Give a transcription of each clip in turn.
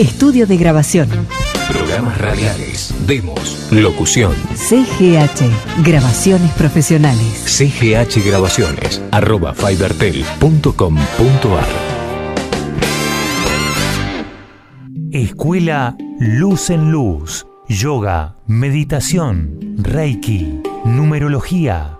Estudio de grabación. Programas radiales, demos, locución. CGH, grabaciones profesionales. CGH Grabaciones, arroba fibertel.com.ar. Escuela Luz en Luz, Yoga, Meditación, Reiki, Numerología,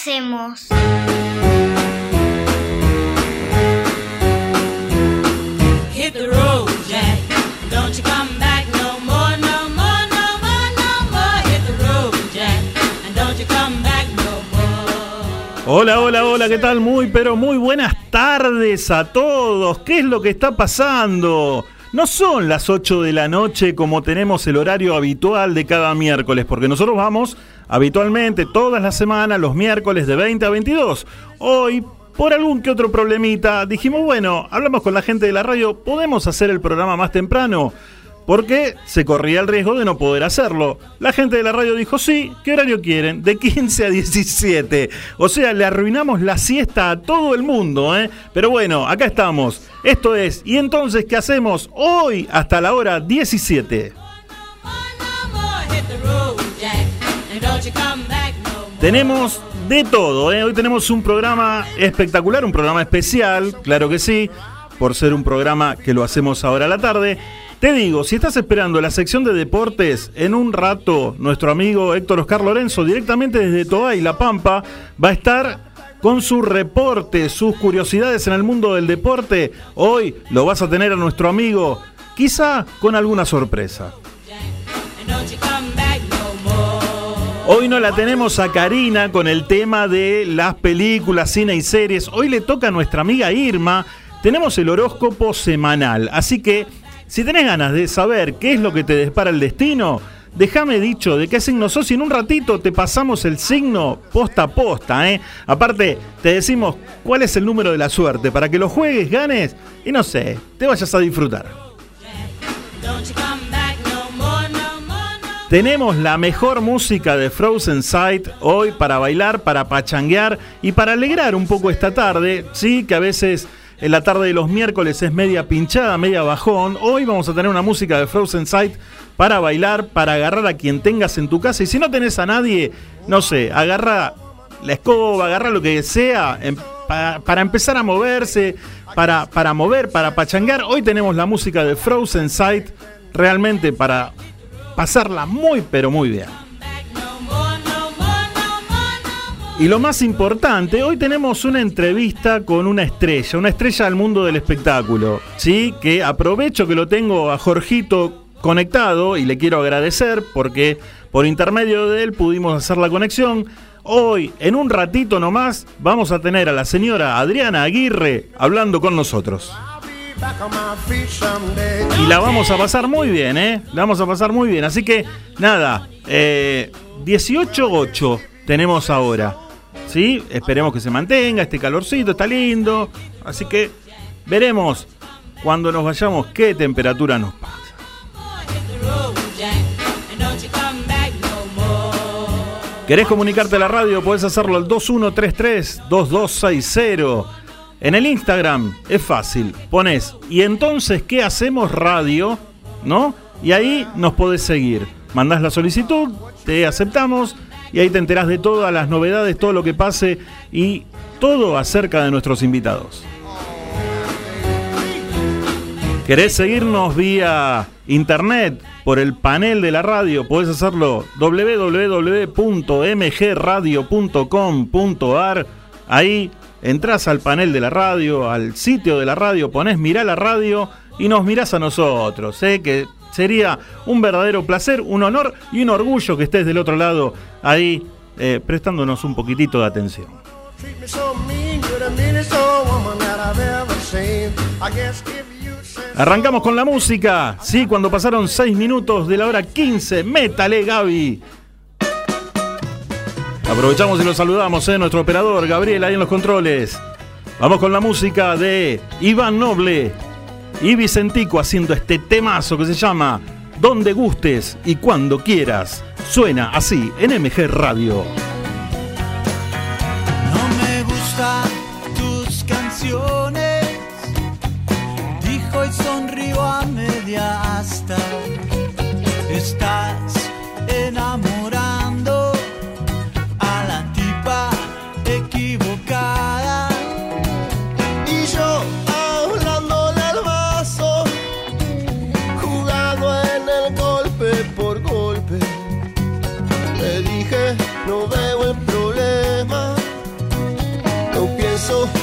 Hacemos? Hit the road, Jack. Don't you come back no more, no more, no more, no more. Hit the road, Jack. And don't you come back no more. Hola, hola, hola, ¿qué tal? Muy, pero muy buenas tardes a todos. ¿Qué es lo que está pasando? No son las 8 de la noche como tenemos el horario habitual de cada miércoles, porque nosotros vamos habitualmente todas las semanas, los miércoles de 20 a 22. Hoy, por algún que otro problemita, dijimos, bueno, hablamos con la gente de la radio, ¿podemos hacer el programa más temprano? Porque se corría el riesgo de no poder hacerlo. La gente de la radio dijo, sí, ¿qué horario quieren? De 15 a 17. O sea, le arruinamos la siesta a todo el mundo, ¿eh? Pero bueno, acá estamos. Esto es, ¿y entonces qué hacemos? Hoy hasta la hora 17. No more. Hit the road, Jack. And don't you come back no more. Tenemos de todo, ¿eh? hoy tenemos un programa espectacular, un programa especial, claro que sí, por ser un programa que lo hacemos ahora a la tarde. Te digo, si estás esperando la sección de deportes, en un rato nuestro amigo Héctor Oscar Lorenzo, directamente desde Toay, La Pampa, va a estar con su reporte, sus curiosidades en el mundo del deporte. Hoy lo vas a tener a nuestro amigo, quizá con alguna sorpresa. Hoy no la tenemos a Karina con el tema de las películas, cine y series. Hoy le toca a nuestra amiga Irma. Tenemos el horóscopo semanal. Así que, si tenés ganas de saber qué es lo que te despara el destino, déjame dicho de qué signo sos y en un ratito te pasamos el signo posta a posta. ¿eh? Aparte, te decimos cuál es el número de la suerte para que lo juegues, ganes y no sé, te vayas a disfrutar. Tenemos la mejor música de Frozen Sight hoy para bailar, para pachanguear y para alegrar un poco esta tarde. Sí, que a veces en la tarde de los miércoles es media pinchada, media bajón. Hoy vamos a tener una música de Frozen Sight para bailar, para agarrar a quien tengas en tu casa. Y si no tenés a nadie, no sé, agarra la escoba, agarra lo que sea, em- pa- para empezar a moverse, para, para mover, para pachangar. Hoy tenemos la música de Frozen Sight, realmente para pasarla muy, pero muy bien. Y lo más importante, hoy tenemos una entrevista con una estrella, una estrella del mundo del espectáculo, ¿sí? Que aprovecho que lo tengo a Jorgito conectado y le quiero agradecer porque por intermedio de él pudimos hacer la conexión. Hoy, en un ratito nomás, vamos a tener a la señora Adriana Aguirre hablando con nosotros. Y la vamos a pasar muy bien, ¿eh? La vamos a pasar muy bien. Así que, nada, eh, 18.8 tenemos ahora. ¿Sí? Esperemos que se mantenga este calorcito, está lindo. Así que veremos cuando nos vayamos qué temperatura nos pasa. ¿Querés comunicarte a la radio? Puedes hacerlo al 2133-2260. En el Instagram es fácil. Pones, ¿y entonces qué hacemos radio? ¿No? Y ahí nos podés seguir. Mandás la solicitud, te aceptamos y ahí te enterás de todas las novedades, todo lo que pase y todo acerca de nuestros invitados. ¿Querés seguirnos vía internet por el panel de la radio? Podés hacerlo www.mgradio.com.ar. Ahí entras al panel de la radio, al sitio de la radio, ponés mirá la radio y nos mirás a nosotros. ¿eh? Que sería un verdadero placer, un honor y un orgullo que estés del otro lado ahí eh, prestándonos un poquitito de atención. Arrancamos con la música. Sí, cuando pasaron 6 minutos de la hora 15. Métale, Gaby. Aprovechamos y lo saludamos, ¿eh? nuestro operador Gabriel ahí en los controles. Vamos con la música de Iván Noble y Vicentico haciendo este temazo que se llama Donde gustes y cuando quieras. Suena así en MG Radio. No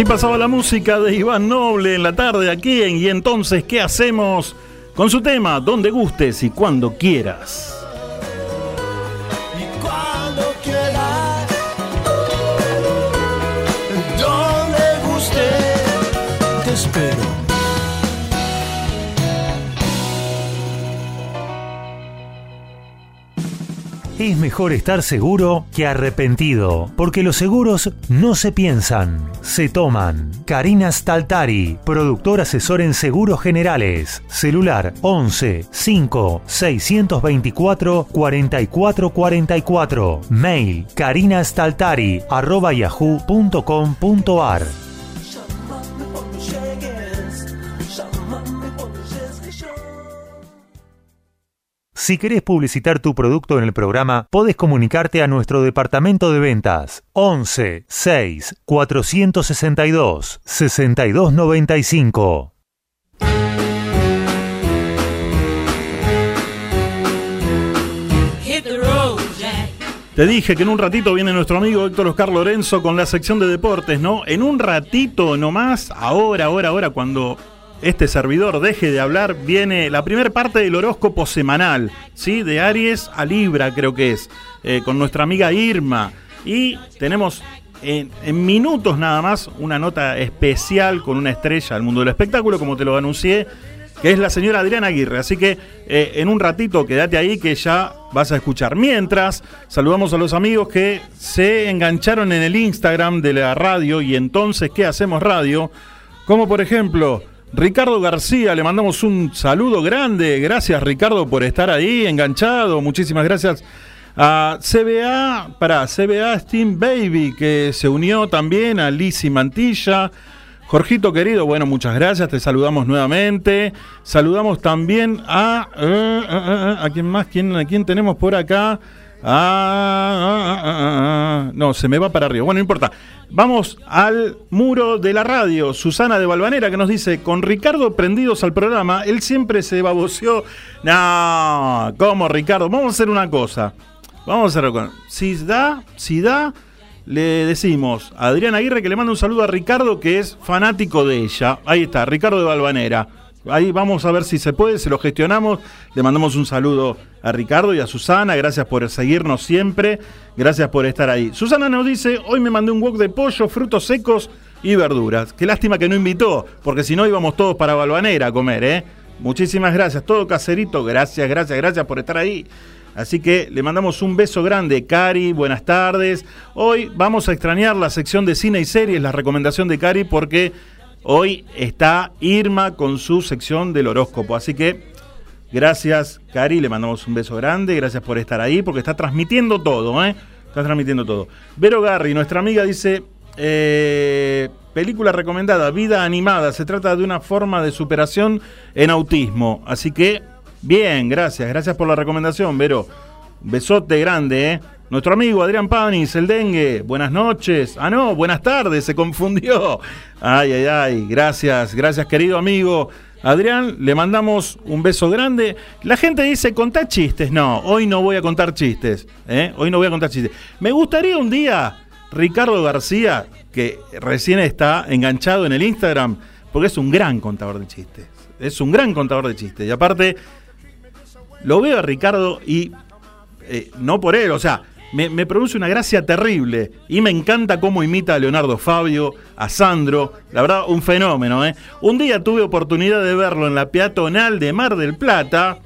Así pasaba la música de Iván Noble en la tarde aquí en Y entonces, ¿qué hacemos? Con su tema, donde gustes y cuando quieras. y cuando quieras, donde guste, te espero. Es mejor estar seguro que arrepentido, porque los seguros no se piensan, se toman. Karina Staltari, productor asesor en seguros generales. Celular 11 5 624 4444. Mail karinastaltari arroba yahoo.com.ar. Si querés publicitar tu producto en el programa, podés comunicarte a nuestro departamento de ventas 11 6 462 6295. Hit the road, Jack. Te dije que en un ratito viene nuestro amigo Héctor Oscar Lorenzo con la sección de deportes, ¿no? En un ratito nomás, ahora, ahora, ahora, cuando este servidor deje de hablar, viene la primera parte del horóscopo semanal, ¿sí? De Aries a Libra, creo que es, eh, con nuestra amiga Irma. Y tenemos en, minutos nada más una nota especial con una estrella del mundo del espectáculo, como te lo anuncié, que es la señora Adriana Aguirre. Así que eh, en un ratito quédate ahí que ya vas a escuchar. Mientras, saludamos a los amigos que se engancharon en el Instagram de la radio y entonces, ¿qué hacemos radio? Como por ejemplo... Ricardo García, le mandamos un saludo grande. Gracias, Ricardo, por estar ahí enganchado. Muchísimas gracias a CBA, para CBA Steam Baby, que se unió también a Lizzy Mantilla. Jorgito querido, bueno, muchas gracias, te saludamos nuevamente. Saludamos también a. eh, eh, eh, ¿A quién más? ¿Quién, ¿A quién tenemos por acá? Ah, no, se me va para arriba. Bueno, no importa. Vamos al muro de la radio. Susana de Balvanera que nos dice: Con Ricardo prendidos al programa, él siempre se baboseó. No, ¿cómo, Ricardo? Vamos a hacer una cosa. Vamos a hacer una cosa. Si da, si da, le decimos a Adrián Aguirre que le manda un saludo a Ricardo, que es fanático de ella. Ahí está, Ricardo de Balvanera. Ahí vamos a ver si se puede, se lo gestionamos. Le mandamos un saludo a Ricardo y a Susana. Gracias por seguirnos siempre. Gracias por estar ahí. Susana nos dice, hoy me mandé un wok de pollo, frutos secos y verduras. Qué lástima que no invitó, porque si no íbamos todos para Balvanera a comer, ¿eh? Muchísimas gracias. Todo caserito. Gracias, gracias, gracias por estar ahí. Así que le mandamos un beso grande, Cari, buenas tardes. Hoy vamos a extrañar la sección de cine y series, la recomendación de Cari, porque hoy está Irma con su sección del horóscopo. Así que gracias, Cari, le mandamos un beso grande, gracias por estar ahí, porque está transmitiendo todo, ¿eh? Está transmitiendo todo. Vero Garri, nuestra amiga, dice, eh, película recomendada, Vida Animada, se trata de una forma de superación en autismo. Así que, bien, gracias, gracias por la recomendación, Vero. Besote grande, ¿eh? Nuestro amigo Adrián Panis, el dengue, buenas noches. Ah, no, buenas tardes, se confundió. Ay, ay, ay, gracias, gracias querido amigo. Adrián, le mandamos un beso grande. La gente dice, contá chistes. No, hoy no voy a contar chistes. ¿eh? Hoy no voy a contar chistes. Me gustaría un día, Ricardo García, que recién está enganchado en el Instagram, porque es un gran contador de chistes. Es un gran contador de chistes. Y aparte, lo veo a Ricardo y eh, no por él, o sea, me, produce una gracia terrible y me encanta cómo imita a Leonardo Fabio, a Sandro, la verdad, un fenómeno. ¿eh? Un día tuve oportunidad de verlo en la peatonal de Mar del Plata,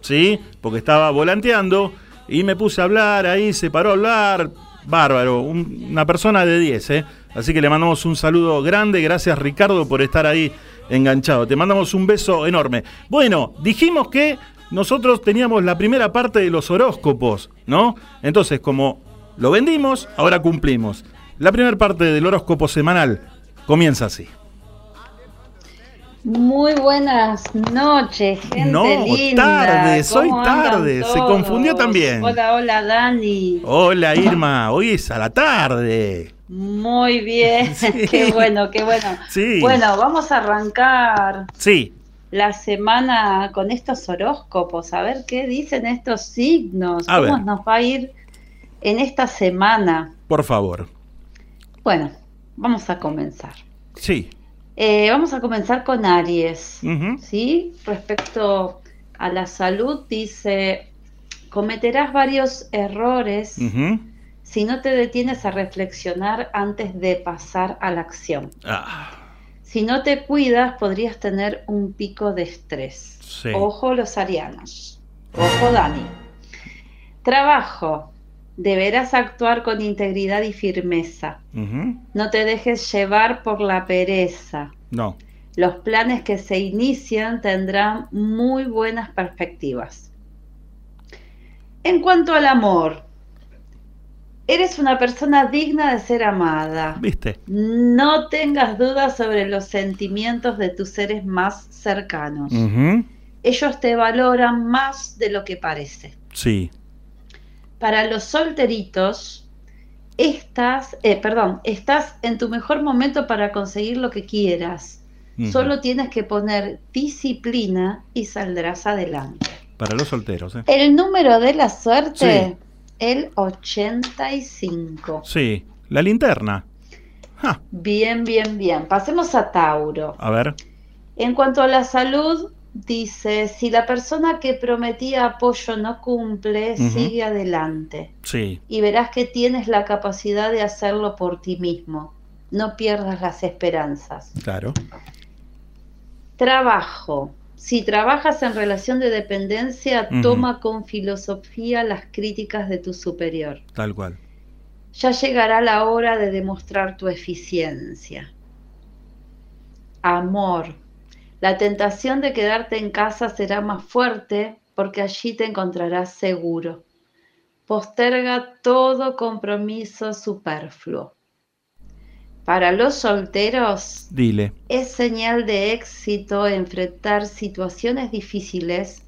¿sí? Porque estaba volanteando y me puse a hablar ahí, se paró a hablar, bárbaro, un- una persona de 10, ¿eh? Así que le mandamos un saludo grande, gracias Ricardo por estar ahí enganchado. Te mandamos un beso enorme. Bueno, dijimos que nosotros teníamos la primera parte de los horóscopos, ¿no? Entonces, como lo vendimos, ahora cumplimos. La primera parte del horóscopo semanal comienza así. Muy buenas noches, gente No, linda. tarde, soy ¿Cómo andan tarde, se confundió también. Hola, hola, Dani. Hola Irma, hoy es a la tarde. Muy bien, Sí. qué bueno, qué bueno. Sí. Bueno, vamos a arrancar Sí, la semana con estos horóscopos, a ver qué dicen estos signos, A cómo ver. nos va a ir en esta semana. por favor. Bueno, vamos a comenzar. Sí. Eh, vamos a comenzar con Aries. ¿sí? Respecto a la salud, dice, cometerás varios errores si no te detienes a reflexionar antes de pasar a la acción. Ah, Si no te cuidas, podrías tener un pico de estrés. sí. Ojo los arianos. Ojo Dani. Trabajo. Deberás actuar con integridad y firmeza. No te dejes llevar por la pereza. No. Los planes que se inician tendrán muy buenas perspectivas. En cuanto al amor, eres una persona digna de ser amada. ¿Viste? No tengas dudas sobre los sentimientos de tus seres más cercanos. Ujú. Ellos te valoran más de lo que parece. Sí. Para los solteritos, estás, eh, perdón, estás en tu mejor momento para conseguir lo que quieras. Solo tienes que poner disciplina y saldrás adelante. Para los solteros, ¿eh? El número de la suerte, Sí. El 85. Sí. La linterna. Ja, Bien, bien, bien. Pasemos a Tauro. a ver. En cuanto a la salud, dice, si la persona que prometía apoyo no cumple, sigue adelante. Sí. Y verás que tienes la capacidad de hacerlo por ti mismo. No pierdas las esperanzas. Claro. Trabajo. Si trabajas en relación de dependencia, toma con filosofía las críticas de tu superior. Tal cual. Ya llegará la hora de demostrar tu eficiencia. Amor. La tentación de quedarte en casa será más fuerte porque allí te encontrarás seguro. Posterga todo compromiso superfluo. Para los solteros, Dile. es señal de éxito enfrentar situaciones difíciles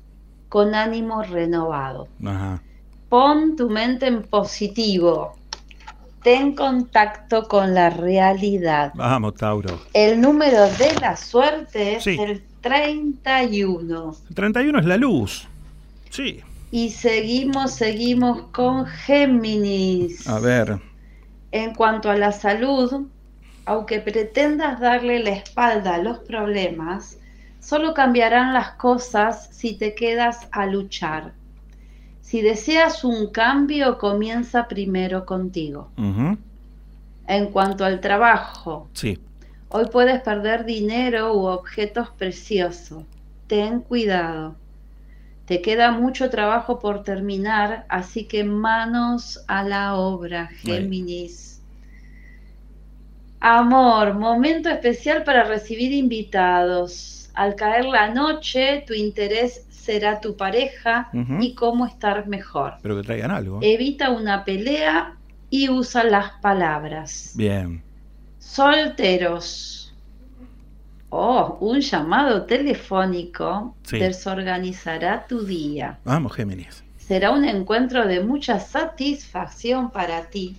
con ánimo renovado. Ajá. Pon tu mente en positivo. Ten contacto con la realidad. Vamos, Tauro. El número de la suerte es Sí. el 31. El 31 es la luz. Sí. Y seguimos, seguimos con Géminis. A ver. En cuanto a la salud, aunque pretendas darle la espalda a los problemas, solo cambiarán las cosas si te quedas a luchar. Si deseas un cambio, comienza primero contigo. En cuanto al trabajo, Sí. hoy puedes perder dinero u objetos preciosos. Ten cuidado. Te queda mucho trabajo por terminar, así que manos a la obra, Géminis. Amor, momento especial para recibir invitados. Al caer la noche, tu interés será tu pareja y cómo estar mejor. Pero que traigan algo. Evita una pelea y usa las palabras. Bien. Solteros. Oh, un llamado telefónico Sí. desorganizará tu día. Vamos, Géminis. Será un encuentro de mucha satisfacción para ti.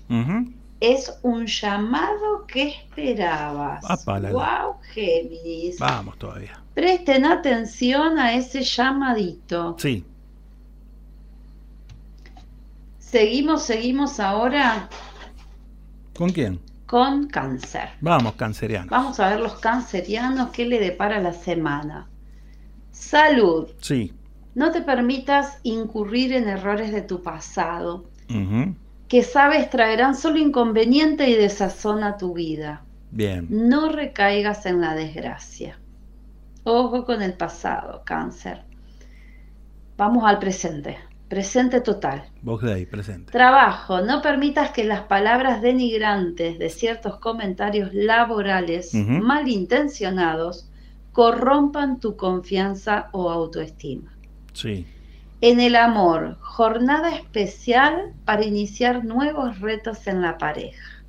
Es un llamado que esperabas. Wow, Géminis. Vamos todavía. Presten atención a ese llamadito. Sí. Seguimos, seguimos ahora ¿Con quién? con cáncer. Vamos, canceriano. Vamos a ver los cancerianos qué le depara la semana. Salud. Sí. No te permitas incurrir en errores de tu pasado, Ujú. Que sabes traerán solo inconveniente y desazón a tu vida. Bien. No recaigas en la desgracia. Ojo con el pasado, cáncer. Vamos al presente. Presente total. Vos de ahí, presente. Trabajo. No permitas que las palabras denigrantes de ciertos comentarios laborales malintencionados corrompan tu confianza o autoestima. Sí. En el amor, jornada especial para iniciar nuevos retos en la pareja.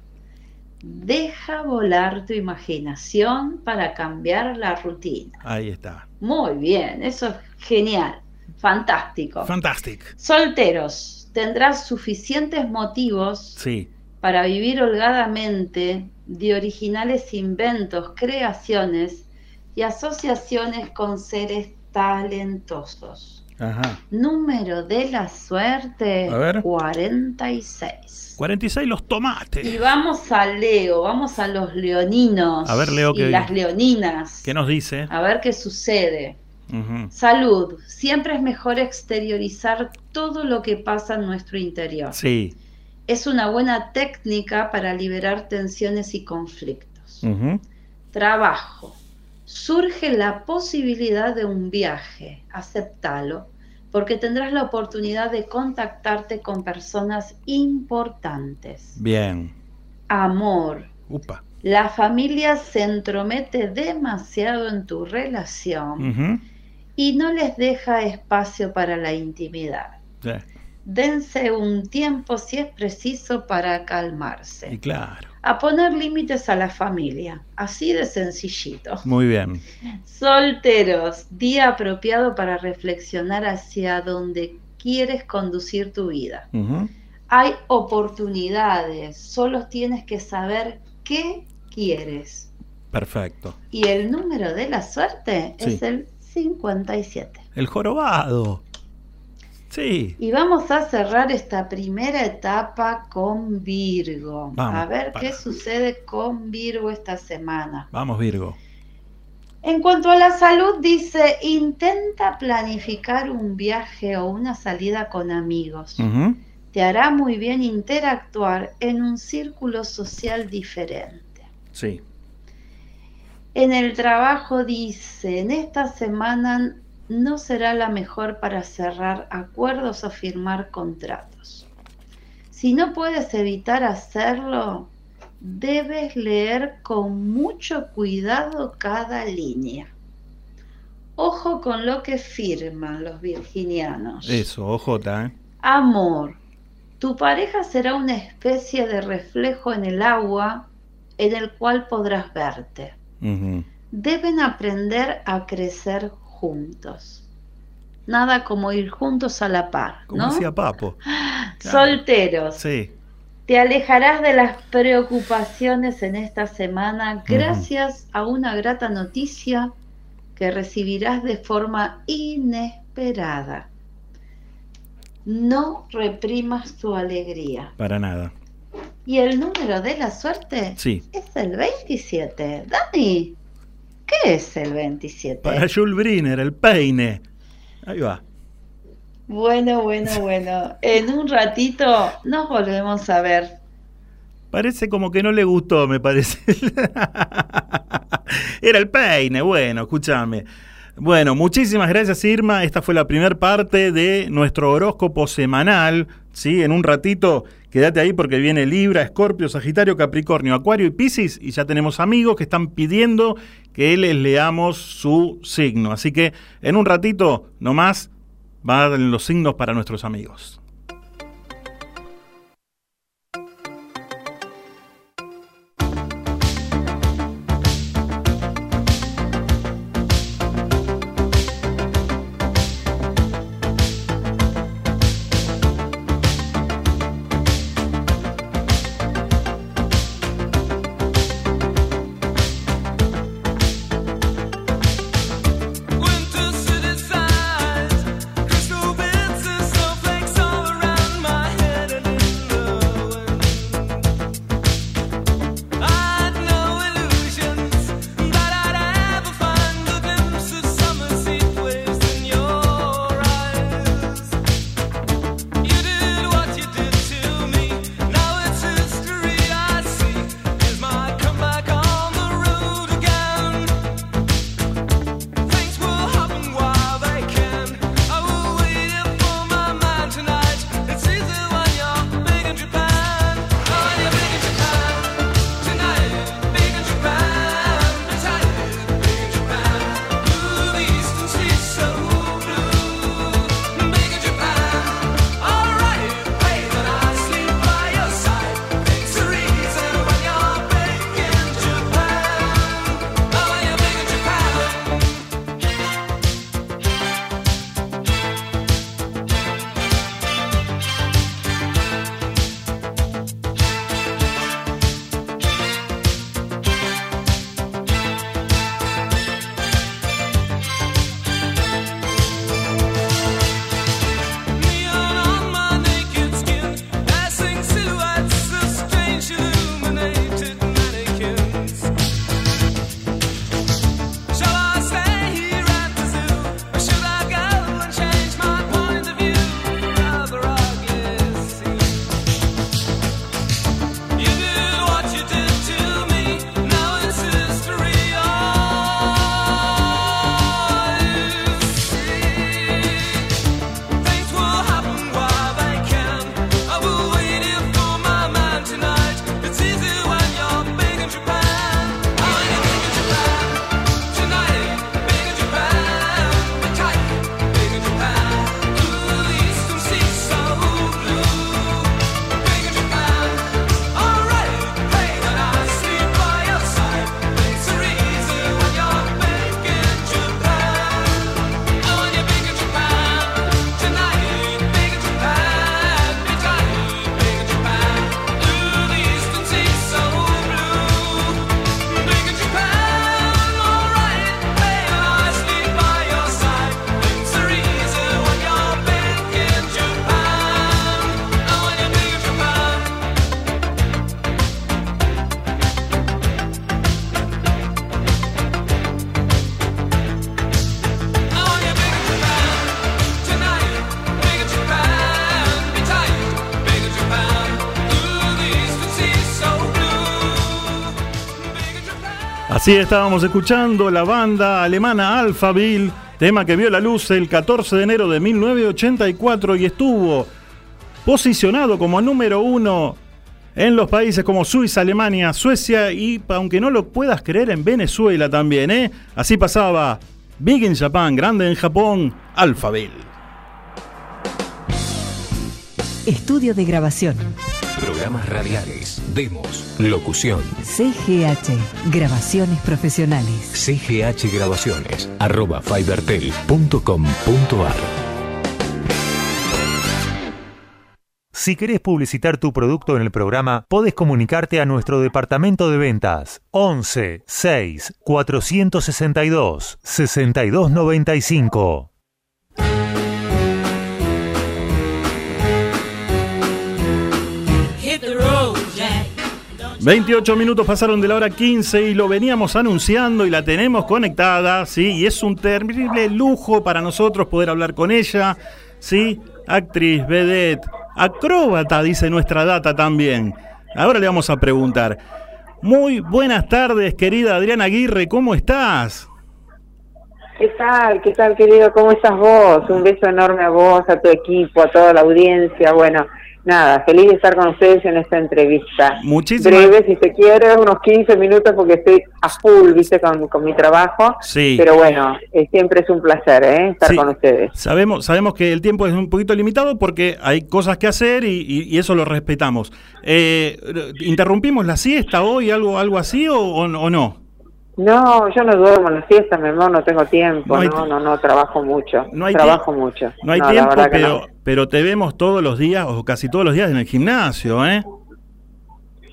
Deja volar tu imaginación para cambiar la rutina. Ahí está. Muy bien, eso es genial, fantástico. Fantastic. Solteros, tendrás suficientes motivos Sí. para vivir holgadamente de originales inventos, creaciones y asociaciones con seres talentosos. Ajá. Número de la suerte A ver. 46. 46 los tomates. Y vamos a Leo, vamos a los leoninos A ver, Leo, y ¿qué- las leoninas. ¿Qué nos dice? A ver qué sucede. Salud. Siempre es mejor exteriorizar todo lo que pasa en nuestro interior. Sí. Es una buena técnica para liberar tensiones y conflictos. Trabajo. Surge la posibilidad de un viaje. Aceptalo, porque tendrás la oportunidad de contactarte con personas importantes. Bien. Amor. Upa. La familia se entromete demasiado en tu relación y no les deja espacio para la intimidad. Dense un tiempo si es preciso para calmarse. Y claro. A poner límites a la familia, así de sencillito. Muy bien. Solteros, día apropiado para reflexionar hacia dónde quieres conducir tu vida. Hay oportunidades, solo tienes que saber qué quieres. Perfecto. Y el número de la suerte Sí. es el 57. El jorobado. Sí. Y vamos a cerrar esta primera etapa con Virgo. Vamos, a ver para. qué sucede con Virgo esta semana. Vamos, Virgo. En cuanto a la salud, dice, intenta planificar un viaje o una salida con amigos. Te hará muy bien interactuar en un círculo social diferente. Sí. En el trabajo dice, en esta semana no será la mejor para cerrar acuerdos o firmar contratos. Si no puedes evitar hacerlo, debes leer con mucho cuidado cada línea. Ojo con lo que firman los virginianos. Eso, ojota, ¿eh? Amor. Tu pareja será una especie de reflejo en el agua en el cual podrás verte. Deben aprender a crecer juntos. Nada como ir juntos a la par, Como ¿no? decía Papo. Solteros. Sí. Te alejarás de las preocupaciones en esta semana gracias a una grata noticia que recibirás de forma inesperada. No reprimas tu alegría. Para nada. ¿Y el número de la suerte? Sí. Es el 27. Dani, ¿qué es el 27? Para Jules Briner, el peine. Ahí va. Bueno, bueno, bueno. En un ratito nos volvemos a ver. Parece como que no le gustó, me parece. Era el peine, bueno, escúchame. Bueno, muchísimas gracias Irma. Esta fue la primera parte de nuestro horóscopo semanal. ¿sí? En un ratito, quédate ahí porque viene Libra, Escorpio, Sagitario, Capricornio, Acuario y Piscis. Y ya tenemos amigos que están pidiendo que les leamos su signo. Así que en un ratito nomás van los signos para nuestros amigos. Así estábamos escuchando la banda alemana Alphaville, tema que vio la luz el 14 de enero de 1984 y estuvo posicionado como número uno en los países como Suiza, Alemania, Suecia y, aunque no lo puedas creer, en Venezuela también. ¿eh? Así pasaba Big in Japan, grande en Japón, Alphaville. Estudio de grabación. Programas radiales, demos, locución. CGH, grabaciones profesionales. CGH Grabaciones, arroba fibertel.com.ar. Si querés publicitar tu producto en el programa, podés comunicarte a nuestro departamento de ventas 11 6 462 6295. 28 minutos pasaron de la hora 15 y lo veníamos anunciando y la tenemos conectada, ¿sí? Y es un terrible lujo para nosotros poder hablar con ella, ¿sí? Actriz, vedette, acróbata, dice nuestra data también. Ahora le vamos a preguntar. Muy buenas tardes, querida Adriana Aguirre, ¿cómo estás? ¿Qué tal? ¿Qué tal, querido? ¿Cómo estás vos? Un beso enorme a vos, a tu equipo, a toda la audiencia. Bueno, nada, feliz de estar con ustedes en esta entrevista. Muchísimas- Breve, si se quiere, unos 15 minutos porque estoy a full, viste, con, con mi trabajo. Sí. Pero bueno, eh, siempre es un placer, ¿eh? Estar Sí. con ustedes. Sabemos, sabemos que el tiempo es un poquito limitado porque hay cosas que hacer y, y- y eso lo respetamos. Eh, ¿Interrumpimos la siesta hoy, algo, algo así o, o- o no? No, yo no duermo en la siesta, mi amor, no tengo tiempo. No hay No, no, no, trabajo mucho. No hay trabajo mucho. No hay tiempo, pero, no. pero te vemos todos los días o casi todos los días en el gimnasio, ¿eh?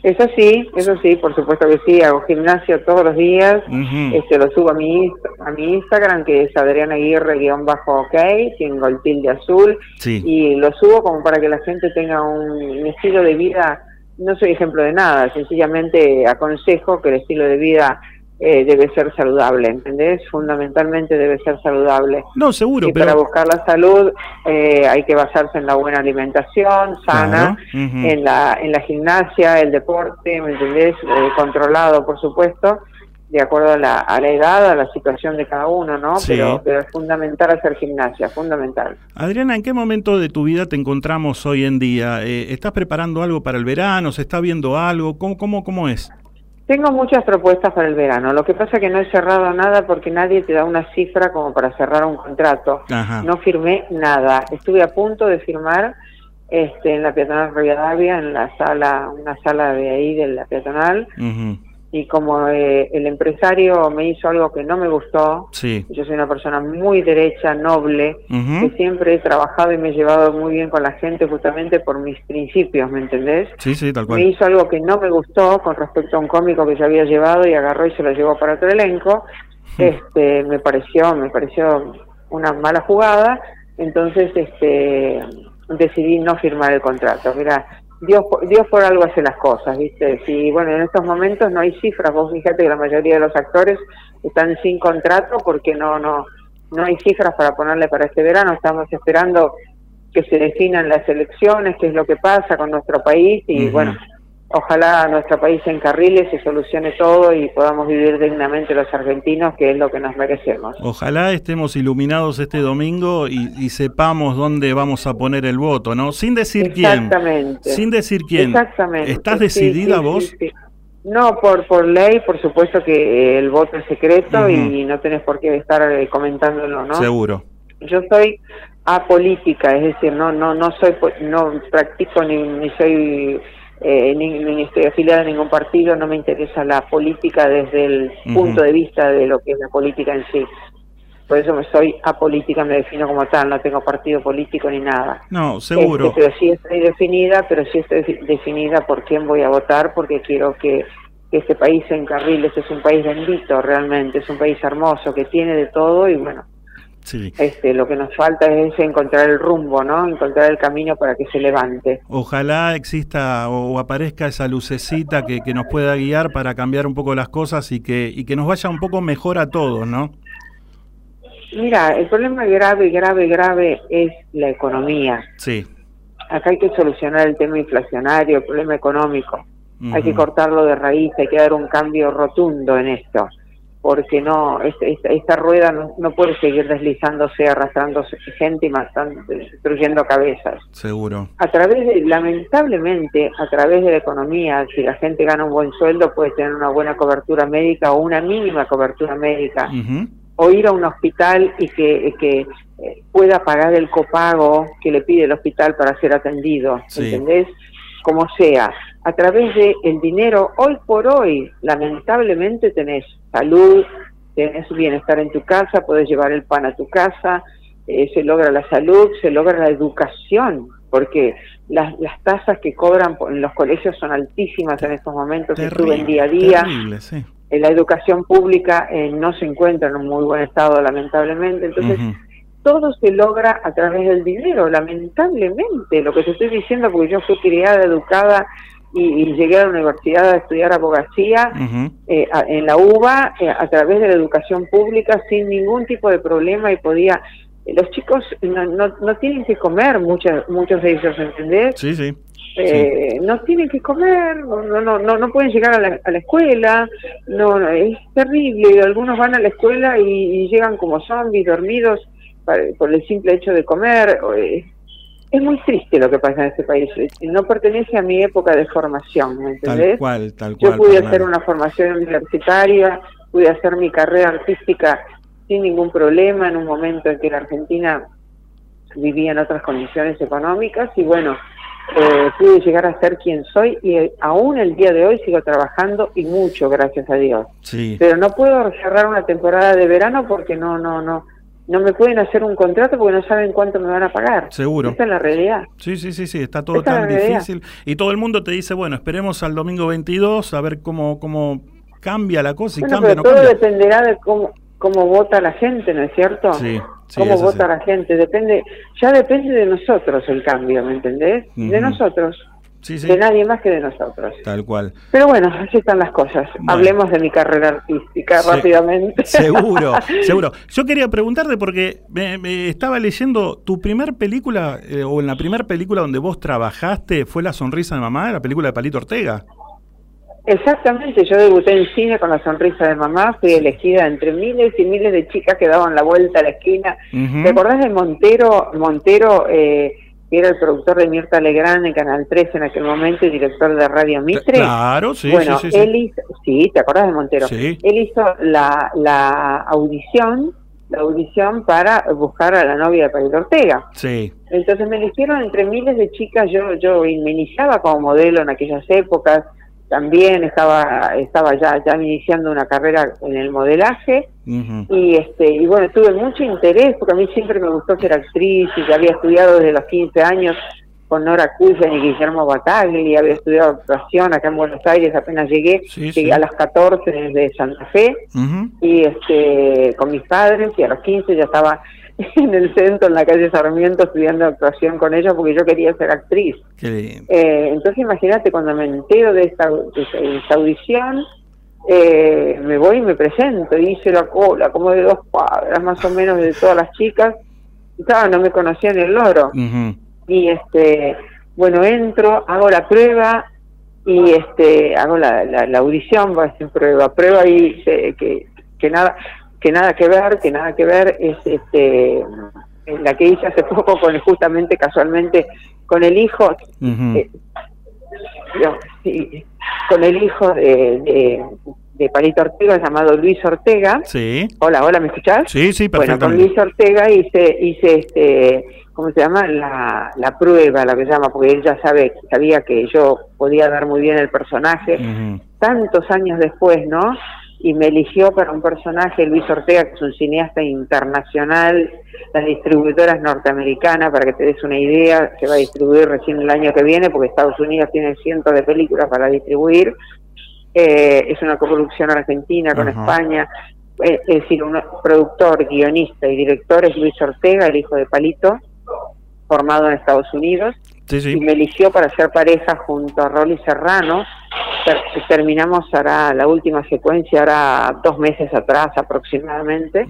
Eso sí, eso sí, por supuesto que sí, hago gimnasio todos los días, Ujú. este lo subo a mi a mi Instagram que es Adriana Aguirre guion bajo ok, sin el tilde azul Sí. y lo subo como para que la gente tenga un, un estilo de vida, no soy ejemplo de nada, sencillamente aconsejo que el estilo de vida eh, debe ser saludable, ¿entendés? Fundamentalmente debe ser saludable. No, seguro, y pero... para buscar la salud eh, hay que basarse en la buena alimentación sana, en la en la gimnasia, el deporte, ¿me entendés? Eh, controlado, por supuesto, de acuerdo a la, a la edad, a la situación de cada uno, ¿no? Sí. Pero, pero es fundamental hacer gimnasia, fundamental. Adriana, ¿en qué momento de tu vida te encontramos hoy en día? Eh, ¿Estás preparando algo para el verano? ¿Se está viendo algo? ¿Cómo, cómo, cómo es? Tengo muchas propuestas para el verano. Lo que pasa es que no he cerrado nada porque nadie te da una cifra como para cerrar un contrato. Ajá. No firmé nada. Estuve a punto de firmar este, en la peatonal Rivadavia, en la sala, una sala de ahí de la peatonal. Ujú. Y como eh, el empresario me hizo algo que no me gustó, Sí. yo soy una persona muy derecha, noble, que siempre he trabajado y me he llevado muy bien con la gente justamente por mis principios, ¿me entendés? Sí, sí, tal me cual. hizo algo que no me gustó con respecto a un cómico que se había llevado y agarró y se lo llevó para otro elenco. Este, me pareció, me pareció una mala jugada, entonces este decidí no firmar el contrato. Mira, Dios Dios por algo hace las cosas, ¿viste? Si bueno, en estos momentos no hay cifras, vos fíjate que la mayoría de los actores están sin contrato porque no no no hay cifras para ponerle para este verano, estamos esperando que se definan las elecciones, qué es lo que pasa con nuestro país y bueno, ojalá nuestro país se encarrile, se solucione todo y podamos vivir dignamente los argentinos, que es lo que nos merecemos. Ojalá estemos iluminados este domingo y, y sepamos dónde vamos a poner el voto, ¿no? Sin decir quién. Exactamente. Sin decir quién. Exactamente. ¿Estás Sí, decidida sí, vos? sí. No, por por ley, por supuesto que eh, el voto es secreto y no tenés por qué estar eh, comentándolo, ¿no? Seguro. Yo soy apolítica, es decir, no no no soy no practico ni, ni soy eh, ni, ni estoy afiliada a ningún partido, no me interesa la política desde el punto de vista de lo que es la política en sí. Por eso me soy apolítica, me defino como tal, no tengo partido político ni nada. No, seguro. Este, pero sí estoy definida, pero sí estoy defi- definida por quién voy a votar, porque quiero que, que este país se encarrile. Este es un país bendito, realmente, es un país hermoso, que tiene de todo y bueno, Sí. este, lo que nos falta es encontrar el rumbo, ¿no? Encontrar el camino para que se levante. Ojalá exista o, aparezca esa lucecita que, que nos pueda guiar para cambiar un poco las cosas y que, y que nos vaya un poco mejor a todos, ¿no? Mira, el problema grave, grave, grave es la economía. Sí. Acá hay que solucionar el tema inflacionario, el problema económico. Hay que cortarlo de raíz, hay que dar un cambio rotundo en esto, porque no, es- esta, esta rueda no, no puede seguir deslizándose, arrastrándose gente y matando, destruyendo cabezas. Seguro. A través de, lamentablemente, a través de la economía, si la gente gana un buen sueldo, puede tener una buena cobertura médica o una mínima cobertura médica o ir a un hospital y que, que, eh, pueda pagar el copago que le pide el hospital para ser atendido, Sí. ¿entendés? Como sea, a través de el dinero, hoy por hoy, lamentablemente tenés salud, tenés bienestar en tu casa, puedes llevar el pan a tu casa, eh, se logra la salud, se logra la educación, porque las, las tasas que cobran en los colegios son altísimas en estos momentos, se suben día a día Terrible, sí. eh, la educación pública eh, no se encuentra en un muy buen estado, lamentablemente. Entonces, todo se logra a través del dinero, lamentablemente. Lo que te estoy diciendo, porque yo fui criada, educada y, y llegué a la universidad a estudiar abogacía eh, a- en la UBA eh, a través de la educación pública sin ningún tipo de problema y podía. eh, Los chicos no, no, no tienen que comer, muchos, muchos de ellos, ¿entendés? Sí, sí. Eh, no tienen que comer, no, no, no, no pueden llegar a la, a la escuela, no, no, es terrible, algunos van a la escuela y, y llegan como zombies, dormidos, para- por el simple hecho de comer. Es muy triste lo que pasa en este país, eh, no pertenece a mi época de formación, ¿me Tal entendés? cual, tal cual. Yo pude hacer una formación universitaria, pude hacer mi carrera artística sin ningún problema en un momento en que la Argentina vivía en otras condiciones económicas y bueno, eh, pude llegar a ser quien soy y eh, aún el día de hoy sigo trabajando y mucho, gracias a Dios. Sí. Pero no puedo cerrar una temporada de verano porque no, no, no, no me pueden hacer un contrato porque no saben cuánto me van a pagar. Seguro. Esa es la realidad. Sí, sí, sí, sí, está todo Esa tan difícil. Y todo el mundo te dice, bueno, esperemos al domingo 22 a ver cómo, cómo cambia la cosa. Y Bueno, cambia, pero no todo cambia. dependerá de cómo, cómo vota la gente, ¿no es cierto? Sí, sí, cómo vota la gente, depende, ya depende de nosotros el cambio, ¿me entendés? De nosotros, Sí, sí. de nadie más que de nosotros. Tal cual. Pero bueno, así están las cosas. Hablemos de mi carrera artística rápidamente. Seguro, seguro. Yo quería preguntarte porque me, me estaba leyendo tu primer película eh, o en la primera película donde vos trabajaste fue La sonrisa de mamá, la película de Palito Ortega. Exactamente, yo debuté en cine con la sonrisa de mamá, fui elegida entre miles y miles de chicas que daban la vuelta a la esquina. Ujú. ¿Te acordás de Montero? Montero, eh, que era el productor de Mirta Legrand en Canal 13 en aquel momento y director de Radio Mitre. Claro, sí, bueno, sí, sí, él hizo, sí, ¿te acordás de Montero? Sí. Él hizo la, la audición, la audición para buscar a la novia de Palito Ortega. Sí. Entonces me eligieron entre miles de chicas, yo yo me iniciaba como modelo en aquellas épocas, también estaba estaba ya ya iniciando una carrera en el modelaje. Y este y bueno, tuve mucho interés porque a mí siempre me gustó ser actriz y ya había estudiado desde los 15 años con Nora Cuyen y Guillermo Batagli, había estudiado actuación acá en Buenos Aires, apenas llegué, Sí, llegué sí. a las 14 desde Santa Fe. Y este con mis padres y a los 15 ya estaba en el centro en la calle Sarmiento estudiando actuación con ellos porque yo quería ser actriz. Eh, entonces imagínate cuando me entero de esta, de esta- audición eh, me voy y me presento. Hice la cola como de dos cuadras más o menos de todas las chicas. Y claro no me conocían el loro. Y este bueno entro hago la prueba y este hago la, la, la audición va a ser prueba prueba y se- que, que nada que nada que ver que nada que ver es este la que hice hace poco con justamente casualmente con el hijo eh, sí, con el hijo de, de, de Palito Ortega llamado Luis Ortega Sí. hola hola me escuchás Sí, sí, bueno, con. Luis Ortega hice, hice este, ¿cómo se llama? La, la prueba, la que se llama, porque él ya sabe, sabía que yo podía dar muy bien el personaje, tantos años después, ¿no? Y me eligió para un personaje, Luis Ortega, que es un cineasta internacional, la distribuidora es norteamericana, para que te des una idea, se va a distribuir recién el año que viene, porque Estados Unidos tiene cientos de películas para distribuir, Eh, es una coproducción argentina con. España, eh, es decir, un productor, guionista y director es Luis Ortega, el hijo de Palito, formado en Estados Unidos, Sí, sí. y me eligió para ser pareja junto a Rolly Serrano. Ter- terminamos ahora la última secuencia, ahora dos meses atrás aproximadamente.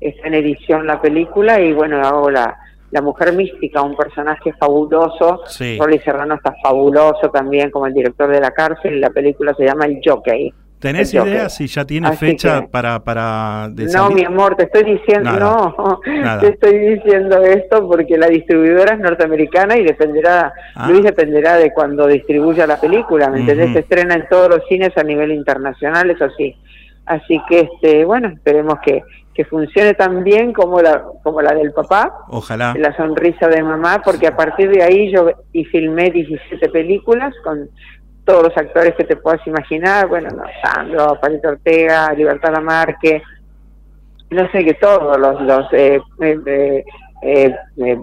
Está en edición la película y bueno, hago la, la mujer mística, un personaje fabuloso. Sí. Rolly Serrano está fabuloso también como el director de la cárcel. La película se llama El Jockey. ¿Tenés idea si ya tiene Así fecha que- para, para de No, salir? mi amor, te estoy diciendo, Nada. no, Nada. te estoy diciendo esto porque la distribuidora es norteamericana y dependerá, Ah. Luis dependerá de cuando distribuya la película, ¿me entendés? Ujú. Se estrena en todos los cines a nivel internacional, eso sí. Así que, este, bueno, esperemos que, que funcione tan bien como la, como la del papá, Ojalá. la sonrisa de mamá, porque a partir de ahí yo y filmé 17 películas con todos los actores que te puedas imaginar, bueno, no, Sandro, Palito Ortega, Libertad Lamarque, no sé que todos los, los eh, eh, eh, eh, eh,